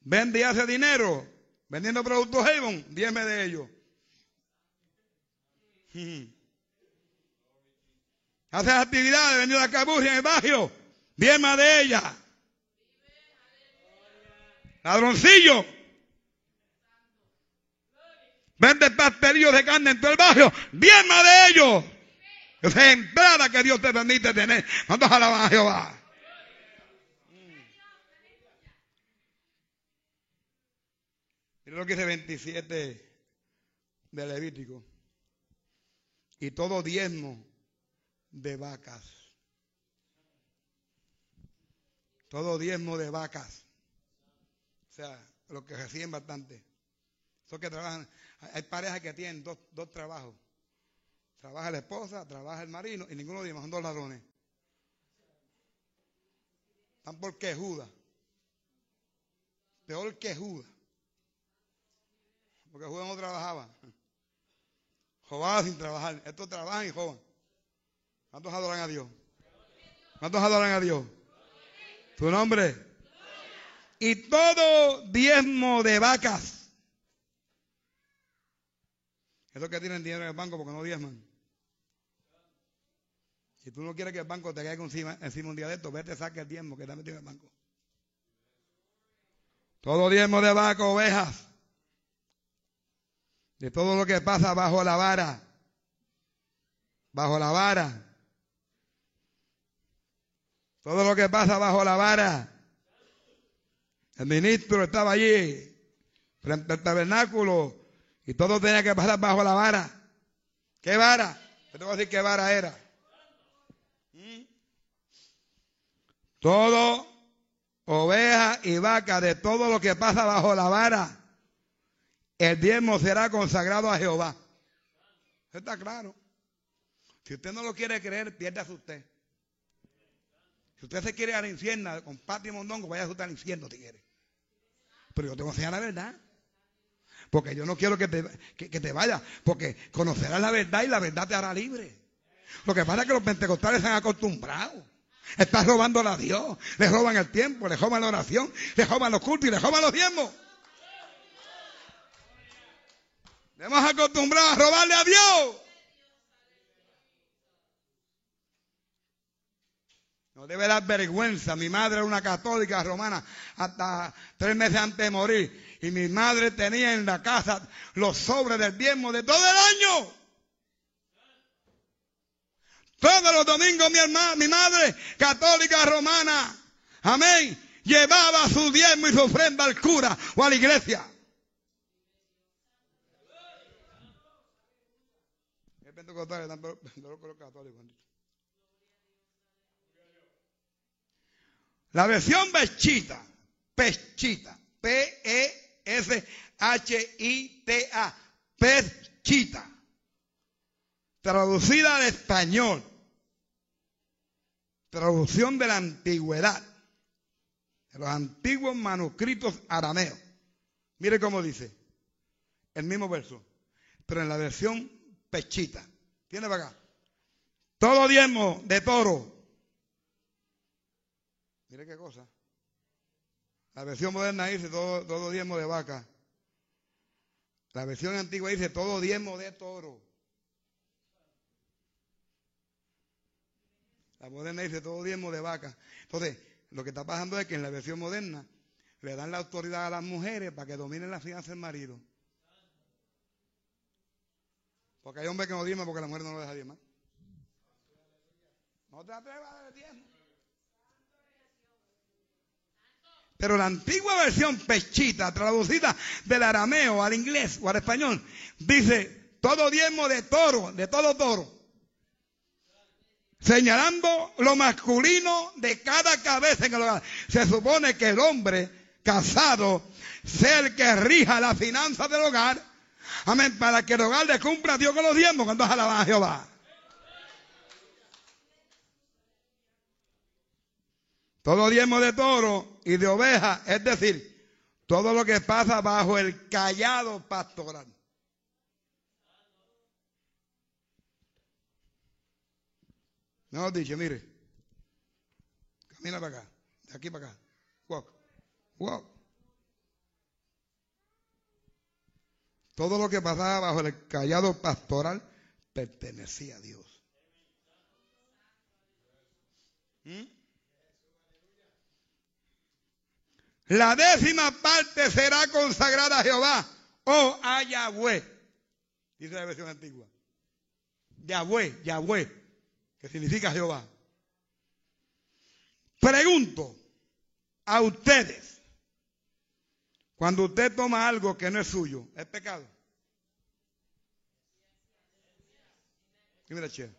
Vende y hace dinero. Vendiendo productos Avon, diezme de ellos. Hace actividades, vendiendo la caburria en el barrio, diezma de ella. Ladroncillo. Vende pastelillos de carne en todo el barrio, diezma de ellos. Esa es entrada que Dios te permite tener. ¿Cuántos alaban a Jehová? Mira lo que dice 27 de Levítico. Y todo diezmo de vacas. Todo diezmo de vacas. O sea, lo que reciben bastante. Son que trabajan. Hay parejas que tienen dos, dos trabajos. Trabaja la esposa, trabaja el marino y ninguno de ellos son dos ladrones. Están por quejuda. Peor que Judas. Porque Judas no trabajaba. Jobaba sin trabajar. Estos trabajan y joban. ¿Cuántos adoran a Dios? ¿Cuántos adoran a Dios? ¿Tu nombre? Y todo diezmo de vacas. Esos que tienen dinero en el banco porque no diezman. Si tú no quieres que el banco te caiga encima, encima un día de esto, vete, saque el diezmo que está metido en el banco. Todo diezmo de vacas, ovejas. De todo lo que pasa bajo la vara. Bajo la vara. Todo lo que pasa bajo la vara. El ministro estaba allí, frente al tabernáculo, y todo tenía que pasar bajo la vara. ¿Qué vara? Te tengo que decir qué vara era. ¿Mm? Todo oveja y vaca, de todo lo que pasa bajo la vara, el diezmo será consagrado a Jehová. está claro. Si usted no lo quiere creer, piérdase usted. Si usted se quiere ir al infierno con Pati Mondongo, vaya a usted al infierno si quiere. Pero yo tengo que enseñar la verdad. Porque yo no quiero que te, que, te vayas. Porque conocerás la verdad y la verdad te hará libre. Lo que pasa es que los pentecostales se han acostumbrado. Están robando a Dios. Le roban el tiempo, le roban la oración, le roban los cultos y le roban los diezmos. Le hemos acostumbrado a robarle a Dios. No debe dar vergüenza. Mi madre era una católica romana hasta tres meses antes de morir. Y mi madre tenía en la casa los sobres del diezmo de todo el año. Todos los domingos mi hermana, mi madre católica romana, amén, llevaba su diezmo y su ofrenda al cura o a la iglesia. La versión Pechita, Pechita, P-E-S-H-I-T-A, Pechita, traducida al español, traducción de la antigüedad, de los antiguos manuscritos arameos. Mire cómo dice, el mismo verso, pero en la versión pechita. Tiene para acá. Todo diezmo de toro. Mire qué cosa. La versión moderna dice todo, todo diezmo de vaca. La versión antigua dice todo diezmo de toro. La moderna dice todo diezmo de vaca. Entonces, lo que está pasando es que en la versión moderna le dan la autoridad a las mujeres para que dominen la finanzas del marido. Porque hay hombres que no diezman porque la mujer no lo deja diezmar. No te atrevas a diezmo. Pero la antigua versión pechita, traducida del arameo al inglés o al español, dice todo diezmo de toro, de todo toro señalando lo masculino de cada cabeza en el hogar. Se supone que el hombre casado sea el que rija la finanza del hogar. Amén. Para que el hogar le cumpla a Dios con los diezmos cuando alaban a Jehová. Todo diezmo de toro y de oveja, es decir, todo lo que pasa bajo el callado pastoral. No, dice, mire, camina para acá, de aquí para acá, walk, walk. Todo lo que pasaba bajo el callado pastoral pertenecía a Dios. ¿Mm? La décima parte será consagrada a Jehová o a Yahweh. Dice la versión antigua. Yahweh, Yahweh que significa Jehová. Pregunto a ustedes, cuando usted toma algo que no es suyo, ¿es pecado? Mira, che.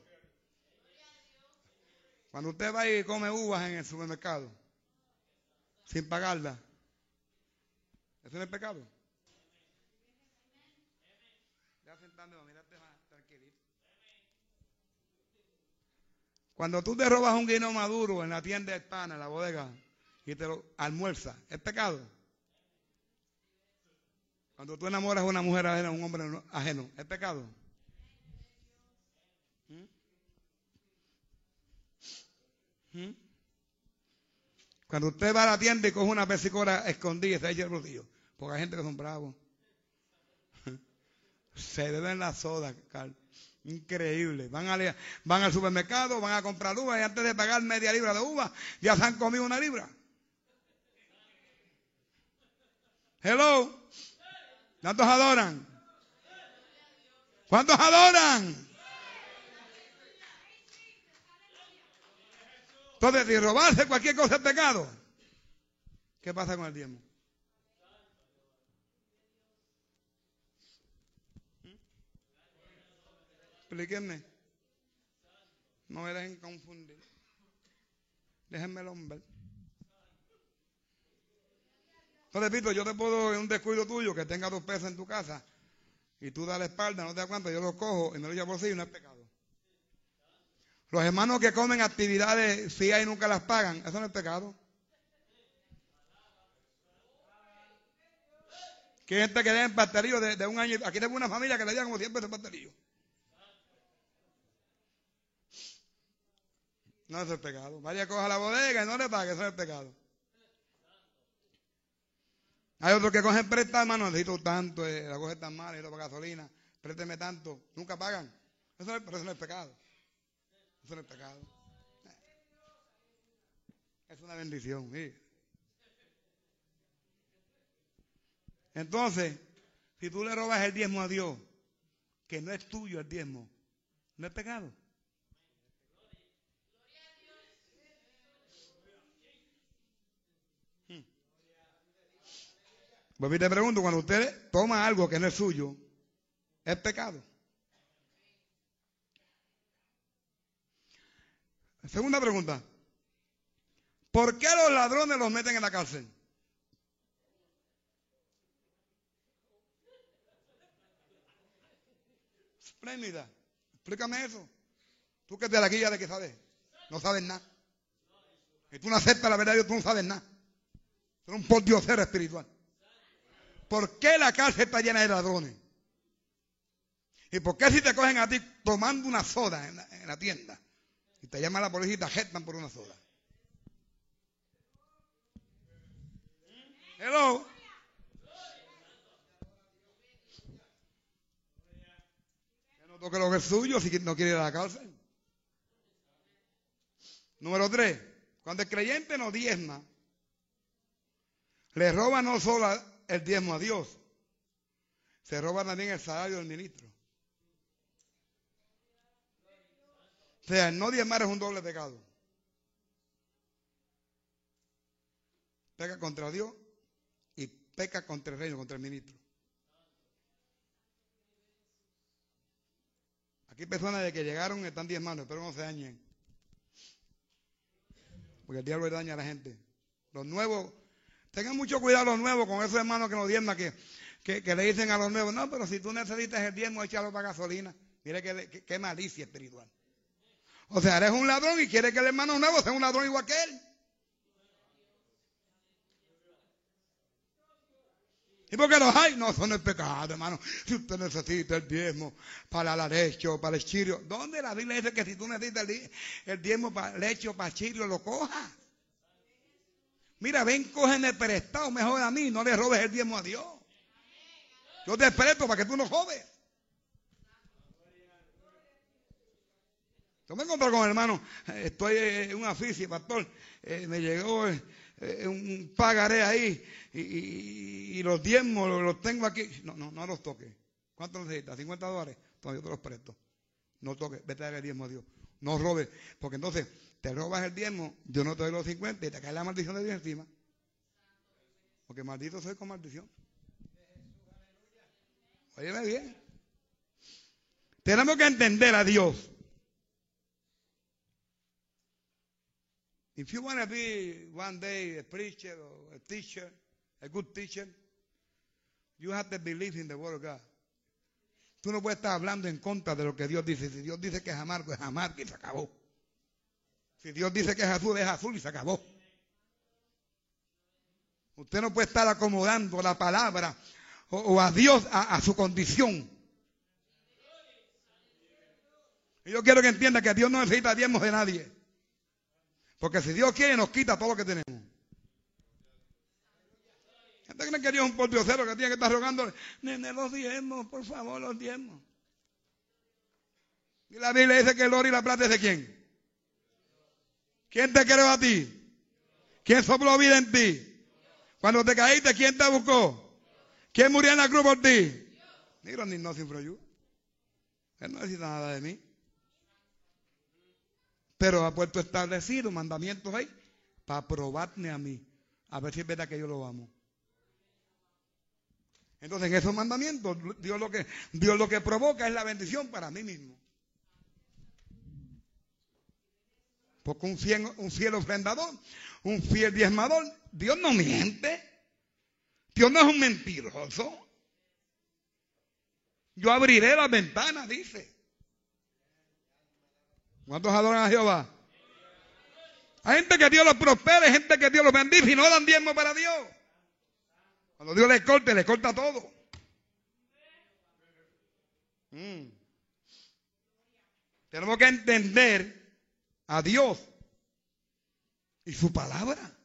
Cuando usted va y come uvas en el supermercado, sin pagarla, ¿eso no es pecado? Cuando tú te robas un guino maduro en la tienda hispana, en la bodega, y te lo almuerzas, ¿es pecado? Cuando tú enamoras a una mujer ajena, a un hombre ajeno, ¿es pecado? ¿Mm? ¿Mm? Cuando usted va a la tienda y coge una pesicora escondida se echa el bolsillo, porque hay gente que son bravos. Se beben la soda, Carl. Increíble. Van, a, van al supermercado, van a comprar uva y antes de pagar media libra de uva, ya se han comido una libra. Hello. ¿Cuántos adoran? ¿Cuántos adoran? Entonces, si robarse cualquier cosa es pecado, ¿qué pasa con el diezmo? Explíquenme. No me dejen confundir. Déjenme hombre. No repito, yo te puedo, en un descuido tuyo, que tenga dos pesos en tu casa, y tú das la espalda, no te das cuenta, yo los cojo y me lo llevo por sí y no es pecado. Los hermanos que comen actividades si hay nunca las pagan, eso no es pecado. Que gente que en pastelillo de, de, un año. Aquí tengo una familia que le dieron como 100 pesos pastelillo. No, eso es pecado. Vaya, coja la bodega y no le pague, eso es pecado. Hay otros que cogen prestas, hermano, necesito tanto, eh, la coge tan mal, necesito para gasolina, présteme tanto, nunca pagan. Eso pero eso no es pecado. Eso no es pecado. Es una bendición, sí. Entonces, si tú le robas el diezmo a Dios, que no es tuyo el diezmo, no es pecado. Pues te pregunto, cuando usted toma algo que no es suyo, ¿es pecado? Segunda pregunta. ¿Por qué los ladrones los meten en la cárcel? Espléndida. Explícame eso. Tú que te la guía de que sabes. No sabes nada. Y tú no aceptas la verdad, tú no sabes nada. Tú eres un pordiosero espiritual. ¿Por qué la cárcel está llena de ladrones? ¿Y por qué si te cogen a ti tomando una soda en la, tienda y te llama la policía y te ajetan por una soda? Hello. Que no toque lo que es suyo si no quiere ir a la cárcel. Número tres, cuando el creyente no diezma, le roba no solo el diezmo a Dios, se roba también el salario del ministro. O sea, no diezmar es un doble pecado. Peca contra Dios y peca contra el reino, contra el ministro. Aquí personas de que llegaron están diezmando, pero no se dañen. Porque el diablo le daña a la gente. Los nuevos Tengan mucho cuidado los nuevos con esos hermanos que nos diezman, que, que, le dicen a los nuevos, no, pero si tú necesitas el diezmo, échalo para gasolina. Mire qué, malicia espiritual. O sea, eres un ladrón y quieres que el hermano nuevo sea un ladrón igual que él. ¿Y por qué los hay? No, eso no es pecado, hermano. Si usted necesita el diezmo para la leche o para el chirio, ¿dónde la Biblia dice que si tú necesitas el, diezmo para leche o para el chirio, lo cojas? Mira, ven, cógeme prestado mejor a mí, no le robes el diezmo a Dios. Yo te presto para que tú no jodes. Yo me encontré con hermano, estoy en un aficio, pastor, eh, me llegó eh, un pagaré ahí y, los diezmos los, tengo aquí. No, no, no los toques. ¿Cuánto necesitas? ¿50 dólares? Entonces yo te los presto. No toques, vete a dar el diezmo a Dios. No robes, porque entonces te robas el diezmo, yo no te doy los 50 y te cae la maldición de Dios encima. Porque maldito soy con maldición. Óyeme bien. Tenemos que entender a Dios. If you want to be one day a preacher or a teacher, a good teacher, you have to believe in the word of God. Tú no puedes estar hablando en contra de lo que Dios dice. Si Dios dice que es amargo, es amargo y se acabó. Si Dios dice que es azul, es azul y se acabó. Usted no puede estar acomodando la palabra o, a Dios a, su condición. Y yo quiero que entienda que Dios no necesita diezmos de nadie. Porque si Dios quiere, nos quita todo lo que tenemos. Gente cree que Dios es un pordiosero que tiene que estar rogando. Nene, los diezmos, por favor, los diezmos. Y la Biblia dice que el oro y la plata es de quién. ¿Quién te creó a ti? ¿Quién sopló vida en ti? Cuando te caíste, ¿quién te buscó? ¿Quién murió en la cruz por ti? Ni no sin. Él no necesita nada de mí. Pero ha puesto establecido mandamientos ahí para probarme a mí. A ver si es verdad que yo lo amo. Entonces, en esos mandamientos, Dios lo que, Dios lo que provoca es la bendición para mí mismo. Porque un fiel, un fiel ofrendador, un fiel diezmador, Dios no miente. Dios no es un mentiroso. Yo abriré las ventanas, dice. ¿Cuántos adoran a Jehová? Hay gente que Dios los prospere, gente que Dios los bendice y no dan diezmo para Dios. Cuando Dios les corte, les corta todo. Mm. Tenemos que entender a Dios y su palabra.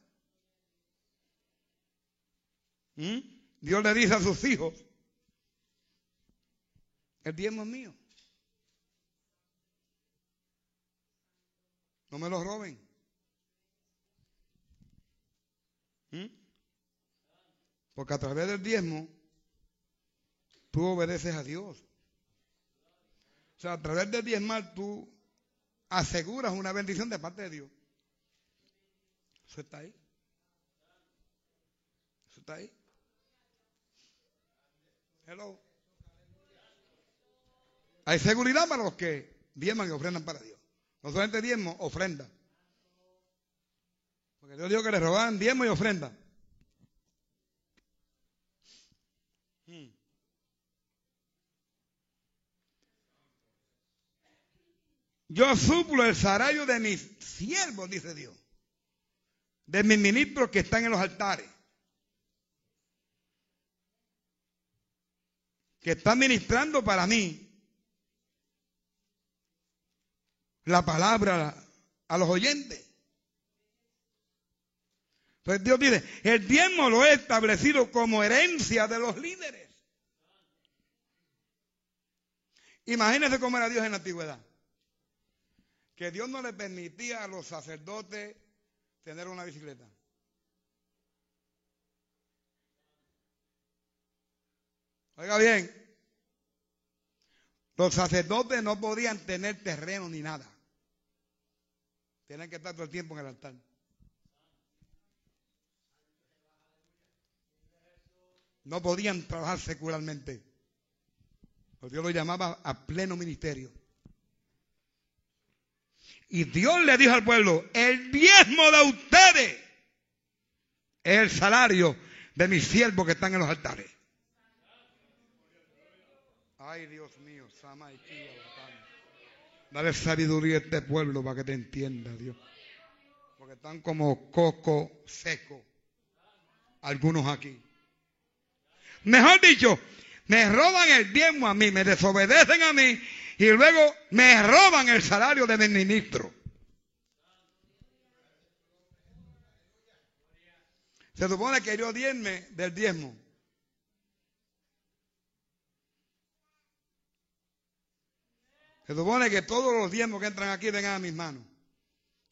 ¿Mm? Dios le dice a sus hijos, el diezmo es mío. No me lo roben. ¿Mm? Porque a través del diezmo tú obedeces a Dios. O sea, a través del diezmal tú aseguras una bendición de parte de Dios. Eso está ahí. Eso está ahí. Hello. Hay seguridad para los que diezman y ofrendan para Dios. No solamente diezmo, ofrenda. Porque Dios dijo que le robaban diezmo y ofrenda. Hmm. Yo suplo el salario de mis siervos, dice Dios de mis ministros que están en los altares, que están ministrando para mí la palabra a los oyentes. Entonces Dios dice, el diezmo lo he establecido como herencia de los líderes. Imagínense cómo era Dios en la antigüedad. Que Dios no le permitía a los sacerdotes tener una bicicleta. Oiga bien, los sacerdotes no podían tener terreno ni nada. Tienen que estar todo el tiempo en el altar. No podían trabajar secularmente. Dios lo llamaba a pleno ministerio. Y Dios le dijo al pueblo, el diezmo de ustedes es el salario de mis siervos que están en los altares. Ay, Dios mío, Sama y Dale sabiduría a este pueblo para que te entienda, Dios. Porque están como coco seco. Algunos aquí. Mejor dicho, me roban el diezmo a mí, me desobedecen a mí y luego me roban el salario de mi ministro. Se supone que yo diezme del diezmo. Se supone que todos los diezmos que entran aquí vengan a mis manos.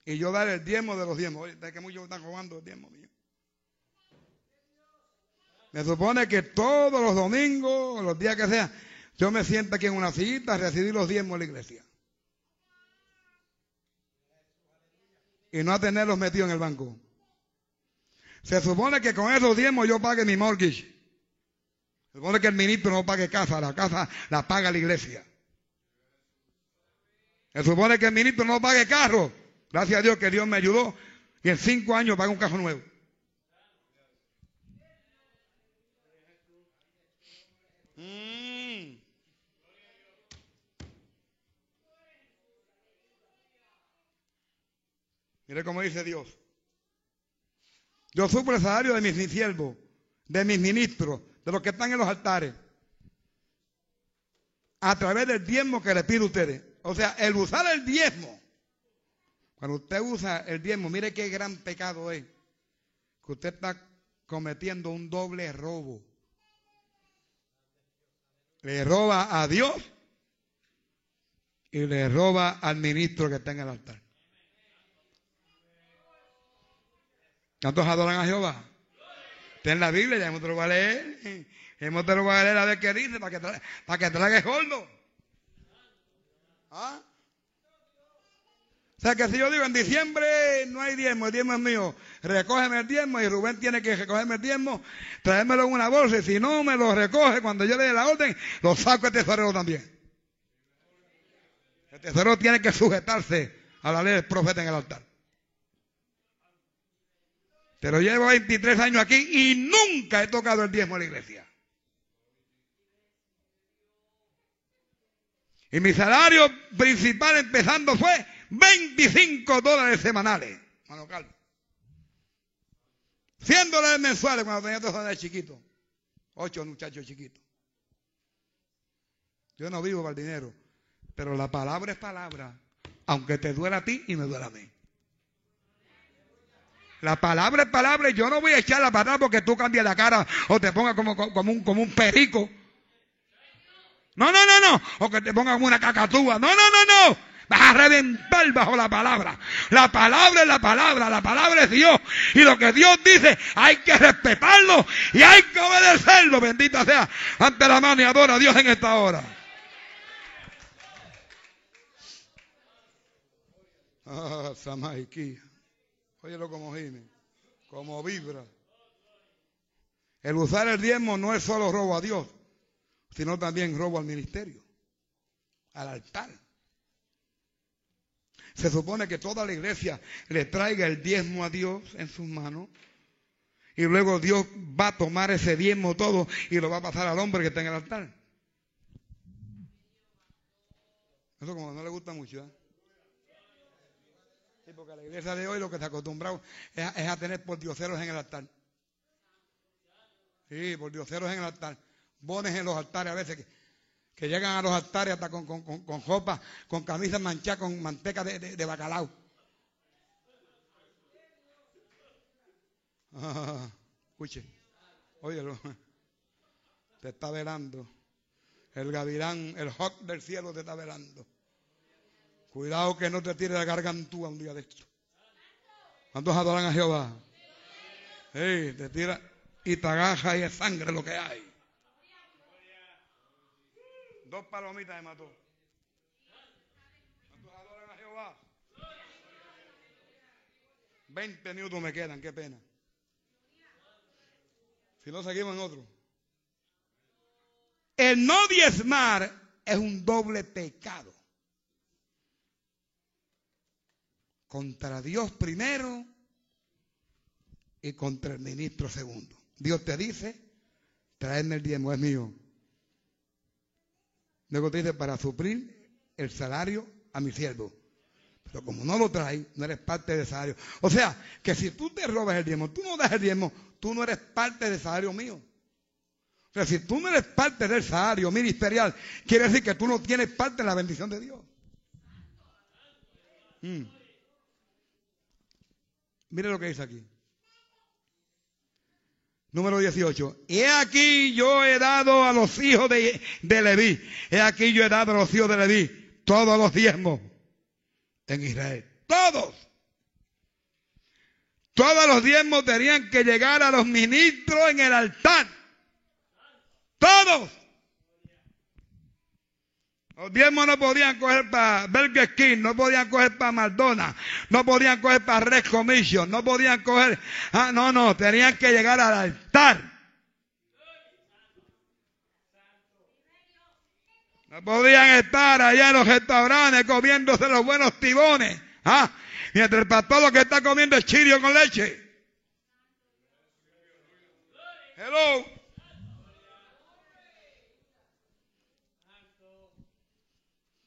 Y yo dar el diezmo de los diezmos. Oye, que muchos están robando el diezmo mío. Se supone que todos los domingos, los días que sean, yo me siento aquí en una cita a recibir los diezmos de la iglesia. Y no a tenerlos metidos en el banco. Se supone que con esos diezmos yo pague mi mortgage. Se supone que el ministro no pague casa, la casa la paga la iglesia. Se supone que el ministro no pague carro. Gracias a Dios que Dios me ayudó y en cinco años paga un carro nuevo. Mire cómo dice Dios. Yo supo el salario de mis siervos, de mis ministros, de los que están en los altares, a través del diezmo que le pido a ustedes. O sea, el usar el diezmo, cuando usted usa el diezmo, mire qué gran pecado es, que usted está cometiendo un doble robo. Le roba a Dios y le roba al ministro que está en el altar. ¿Cuántos adoran a Jehová? Está en la Biblia, ya hemos te lo voy a leer. Hemos te lo voy a leer a ver qué dice, para que, tra para que trague gordo. ¿Ah? O sea que si yo digo en diciembre no hay diezmo, el diezmo es mío, recógeme el diezmo y Rubén tiene que recogerme el diezmo, traérmelo en una bolsa y si no me lo recoge cuando yo le dé la orden, lo saco el tesorero también. El tesorero tiene que sujetarse a la ley del profeta en el altar. Pero llevo 23 años aquí y nunca he tocado el diezmo en la iglesia. Y mi salario principal empezando fue 25 dólares semanales. Mano 100 dólares mensuales cuando tenía dos años chiquitos. Ocho muchachos chiquitos. Yo no vivo para el dinero. Pero la palabra es palabra. Aunque te duela a ti y me duela a mí. La palabra es palabra y yo no voy a echar la patada porque tú cambies la cara o te pongas como, como, un, como un perico. No, no, no, no. O que te pongas como una cacatúa. No, no, no, no. Vas a reventar bajo la palabra. La palabra es la palabra. La palabra es Dios. Y lo que Dios dice hay que respetarlo y hay que obedecerlo. Bendita sea ante la mano y adora a Dios en esta hora. Ah, Óyelo como gime, como vibra. El usar el diezmo no es solo robo a Dios, sino también robo al ministerio, al altar. Se supone que toda la iglesia le traiga el diezmo a Dios en sus manos. Y luego Dios va a tomar ese diezmo todo y lo va a pasar al hombre que está en el altar. Eso como no le gusta mucho. ¿eh? porque la iglesia de hoy lo que se ha acostumbrado es a, tener por dioseros en el altar. Sí, por dioseros en el altar. Bones en los altares a veces que, llegan a los altares hasta con, con, con, ropa, con camisas manchadas, con manteca de, bacalao. Ah, escuche, óyelo, te está velando. El gavilán, el hawk del cielo te está velando. Cuidado que no te tire la gargantúa un día de esto. ¿Cuántos adoran a Jehová? Hey, te tira y te agaja y es sangre lo que hay. Dos palomitas me mató. ¿Cuántos adoran a Jehová? Veinte minutos me quedan, qué pena. Si no, seguimos en otro. El no diezmar es un doble pecado. contra Dios primero y contra el ministro segundo. Dios te dice, traedme el diezmo, es mío. Luego te dice, para suplir el salario a mi siervo. Pero como no lo traes, no eres parte del salario. O sea, que si tú te robas el diezmo, tú no das el diezmo, tú no eres parte del salario mío. O sea, si tú no eres parte del salario ministerial, quiere decir que tú no tienes parte en la bendición de Dios. Mm. Mire lo que dice aquí. Número 18. He aquí yo he dado a los hijos de, de Leví. He aquí yo he dado a los hijos de Leví todos los diezmos en Israel. Todos. Todos los diezmos tenían que llegar a los ministros en el altar. Todos. Los diezmos no podían coger para Burger King, no podían coger para McDonald's, no podían coger para Red Commission, no podían coger, ah, no, no, tenían que llegar al altar. No podían estar allá en los restaurantes comiéndose los buenos tibones, ah, mientras el pastor lo que está comiendo es chirio con leche. Hello.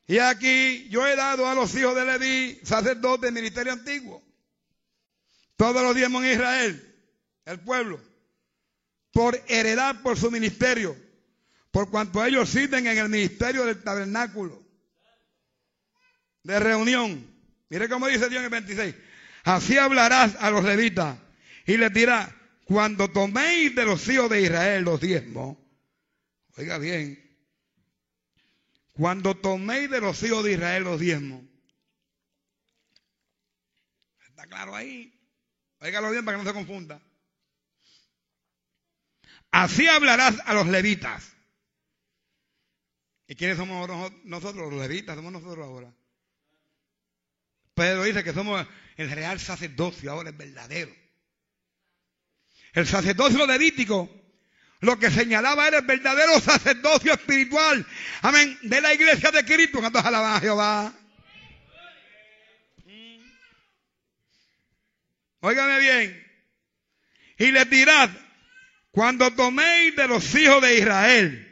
Y aquí yo he dado a los hijos de Leví sacerdotes ministerio antiguo. todos los diezmos en Israel, el pueblo, por heredad por su ministerio, por cuanto ellos sirven en el ministerio del tabernáculo de reunión. Mire cómo dice Dios en el 26. Así hablarás a los levitas y les dirás, cuando toméis de los hijos de Israel los diezmos, oiga bien, cuando toméis de los hijos de Israel los diezmos, está claro ahí, oígalo bien para que no se confunda. Así hablarás a los levitas. ¿Y quiénes somos nosotros? Los levitas, somos nosotros ahora. Pedro dice que somos el real sacerdocio, ahora es verdadero. El sacerdocio levítico lo que señalaba era el verdadero sacerdocio espiritual, amén, de la iglesia de Cristo. ¿Cuántos alaban a Jehová? Óigame bien. Y les dirás, cuando toméis de los hijos de Israel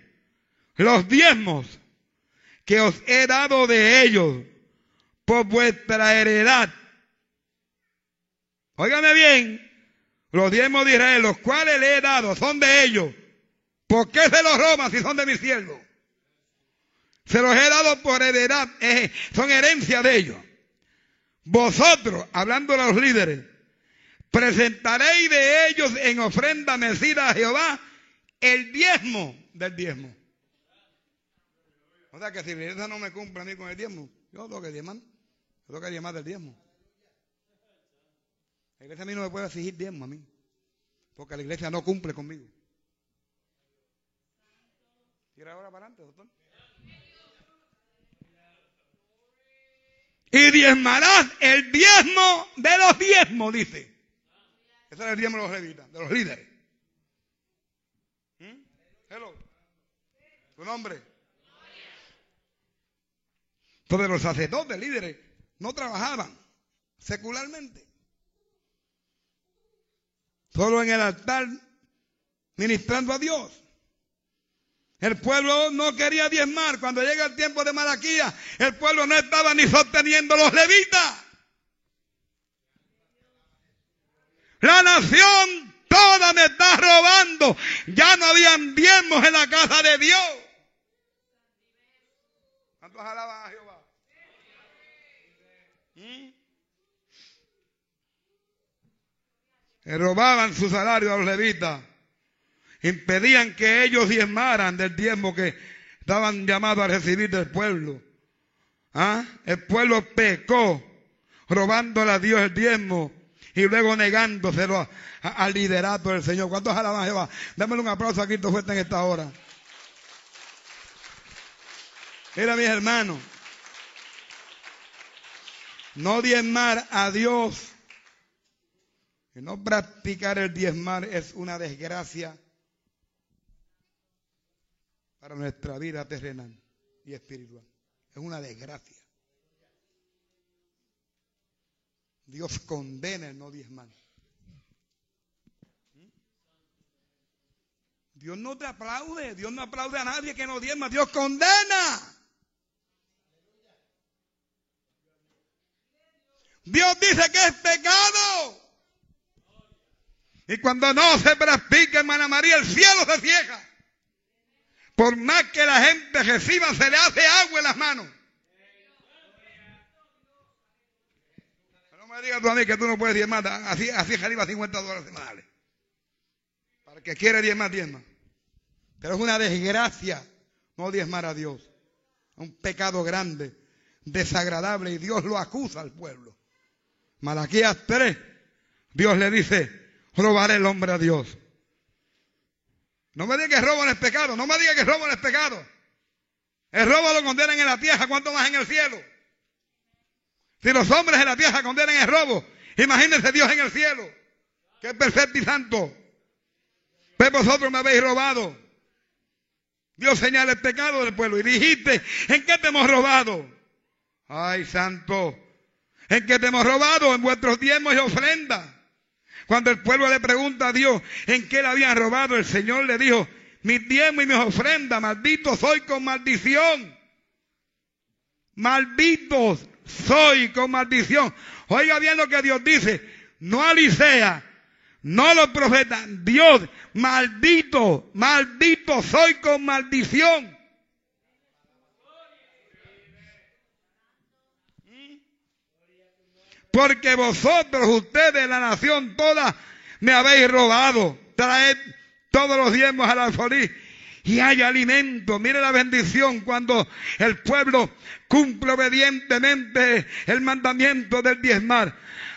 los diezmos que os he dado de ellos por vuestra heredad. Óigame bien, los diezmos de Israel, los cuales le he dado, son de ellos. ¿Por qué se los roban si son de mi siervo? Se los he dado por heredad, eh, son herencia de ellos. Vosotros, hablando a los líderes, presentaréis de ellos en ofrenda mecida a Jehová el diezmo del diezmo. O sea que si iglesia no me cumple a mí con el diezmo, yo tengo que diezmar. Yo tengo que diezmar del diezmo. La iglesia a mí no me puede exigir diezmo a mí. Porque la iglesia no cumple conmigo. Tira ahora para adelante, doctor. Y diezmarás el diezmo de los diezmos, dice. Ese es el diezmo de los levitas, de los líderes. ¿Mm? Hello. ¿Tu nombre? Entonces los sacerdotes, líderes, no trabajaban secularmente. Solo en el altar ministrando a Dios. El pueblo no quería diezmar. Cuando llega el tiempo de Malaquía, el pueblo no estaba ni sosteniendo los levitas. La nación toda me está robando. Ya no habían diezmos en la casa de Dios. ¿Cuántos alaban a Jehová? ¿Mm? Le robaban su salario a los levitas. Impedían que ellos diezmaran del diezmo que estaban llamados a recibir del pueblo. ¿Ah? El pueblo pecó, robándole a Dios el diezmo y luego negándoselo al liderato del Señor. ¿Cuántos alaban a Jehová? Démosle un aplauso a Cristo fuerte en esta hora. Mira, mis hermanos, no diezmar a Dios y no practicar el diezmar es una desgracia para nuestra vida terrenal y espiritual. Es una desgracia. Dios condena el no diezmar. Dios no te aplaude, Dios no aplaude a nadie que no diezma, Dios condena. Dios dice que es pecado. Y cuando no se practica, hermana María, el cielo se cierra. Por más que la gente reciba, se le hace agua en las manos. No me digas tú a mí que tú no puedes diezmar. Así, así arriba 50 dólares semanales. Para el que quiere diezmar, diezma. Pero es una desgracia no diezmar a Dios. Un pecado grande, desagradable, y Dios lo acusa al pueblo. Malaquías 3, Dios le dice, robaré el hombre a Dios. No me diga que robo no es pecado, no me diga que robo no es pecado. El robo lo condenan en la tierra, ¿cuánto más en el cielo? Si los hombres en la tierra condenan el robo, imagínense Dios en el cielo, que es perfecto y santo. Pues vosotros me habéis robado. Dios señala el pecado del pueblo y dijiste, ¿en qué te hemos robado? Ay, santo, ¿en qué te hemos robado? En vuestros diezmos y ofrendas. Cuando el pueblo le pregunta a Dios en qué le habían robado, el Señor le dijo, mis diezmos y mis ofrendas, maldito soy con maldición. Malditos soy con maldición. Oiga bien lo que Dios dice. no Alicea, no los profetas. Dios, maldito, maldito soy con maldición. Porque vosotros, ustedes, la nación toda, me habéis robado. Traed todos los diezmos al alfolí y hay alimento. Mire la bendición cuando el pueblo cumple obedientemente el mandamiento del diezmar.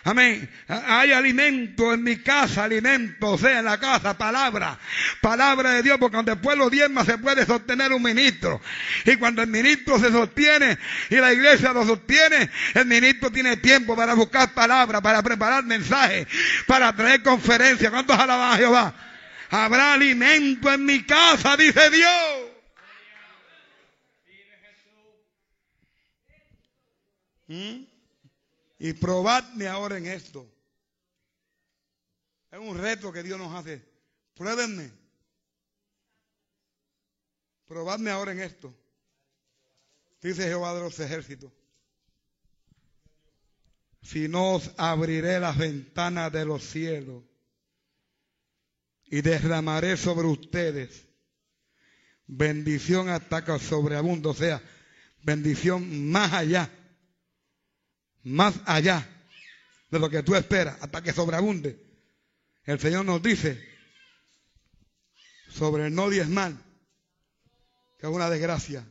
Amén. Hay alimento en mi casa, alimento, o sea, en la casa, palabra, palabra de Dios, porque cuando el pueblo diezma se puede sostener un ministro. Y cuando el ministro se sostiene y la iglesia lo sostiene, el ministro tiene tiempo para buscar palabra, para preparar mensajes, para traer conferencias. ¿Cuántos alaban a Jehová? Habrá alimento en mi casa, dice Dios. ¿Mm? Y probadme ahora en esto. Es un reto que Dios nos hace. Pruébenme. Probadme ahora en esto. Dice Jehová de los ejércitos. Si no os abriré las ventanas de los cielos y derramaré sobre ustedes bendición hasta que sobreabundo, o sea, bendición más allá, más allá de lo que tú esperas, hasta que sobreabunde. El Señor nos dice sobre el no diezmar, que es una desgracia,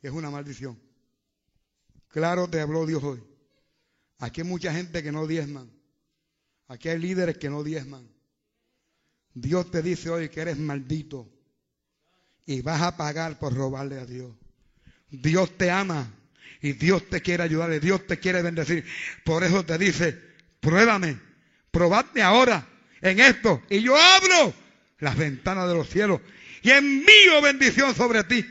que es una maldición. Claro te habló Dios hoy. Aquí hay mucha gente que no diezman. Aquí hay líderes que no diezman. Dios te dice hoy que eres maldito y vas a pagar por robarle a Dios. Dios te ama y Dios te quiere ayudar, Dios te quiere bendecir. Por eso te dice, pruébame, probadme ahora en esto y yo abro las ventanas de los cielos y envío bendición sobre ti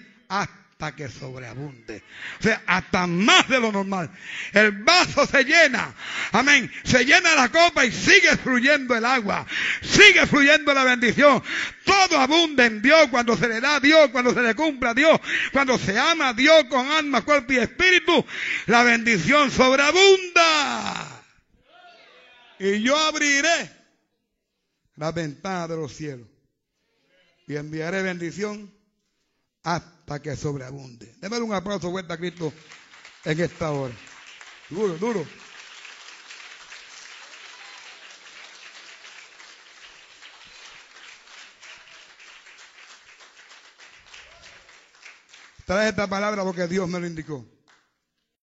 que sobreabunde. O sea, hasta más de lo normal. El vaso se llena. Amén. Se llena la copa y sigue fluyendo el agua. Sigue fluyendo la bendición. Todo abunda en Dios cuando se le da a Dios, cuando se le cumpla a Dios, cuando se ama a Dios con alma, cuerpo y espíritu. La bendición sobreabunda. Y yo abriré la ventana de los cielos y enviaré bendición hasta que sobreabunde. Démosle un aplauso vuelta a Cristo en esta hora. Duro, duro. Trae esta palabra porque Dios me lo indicó.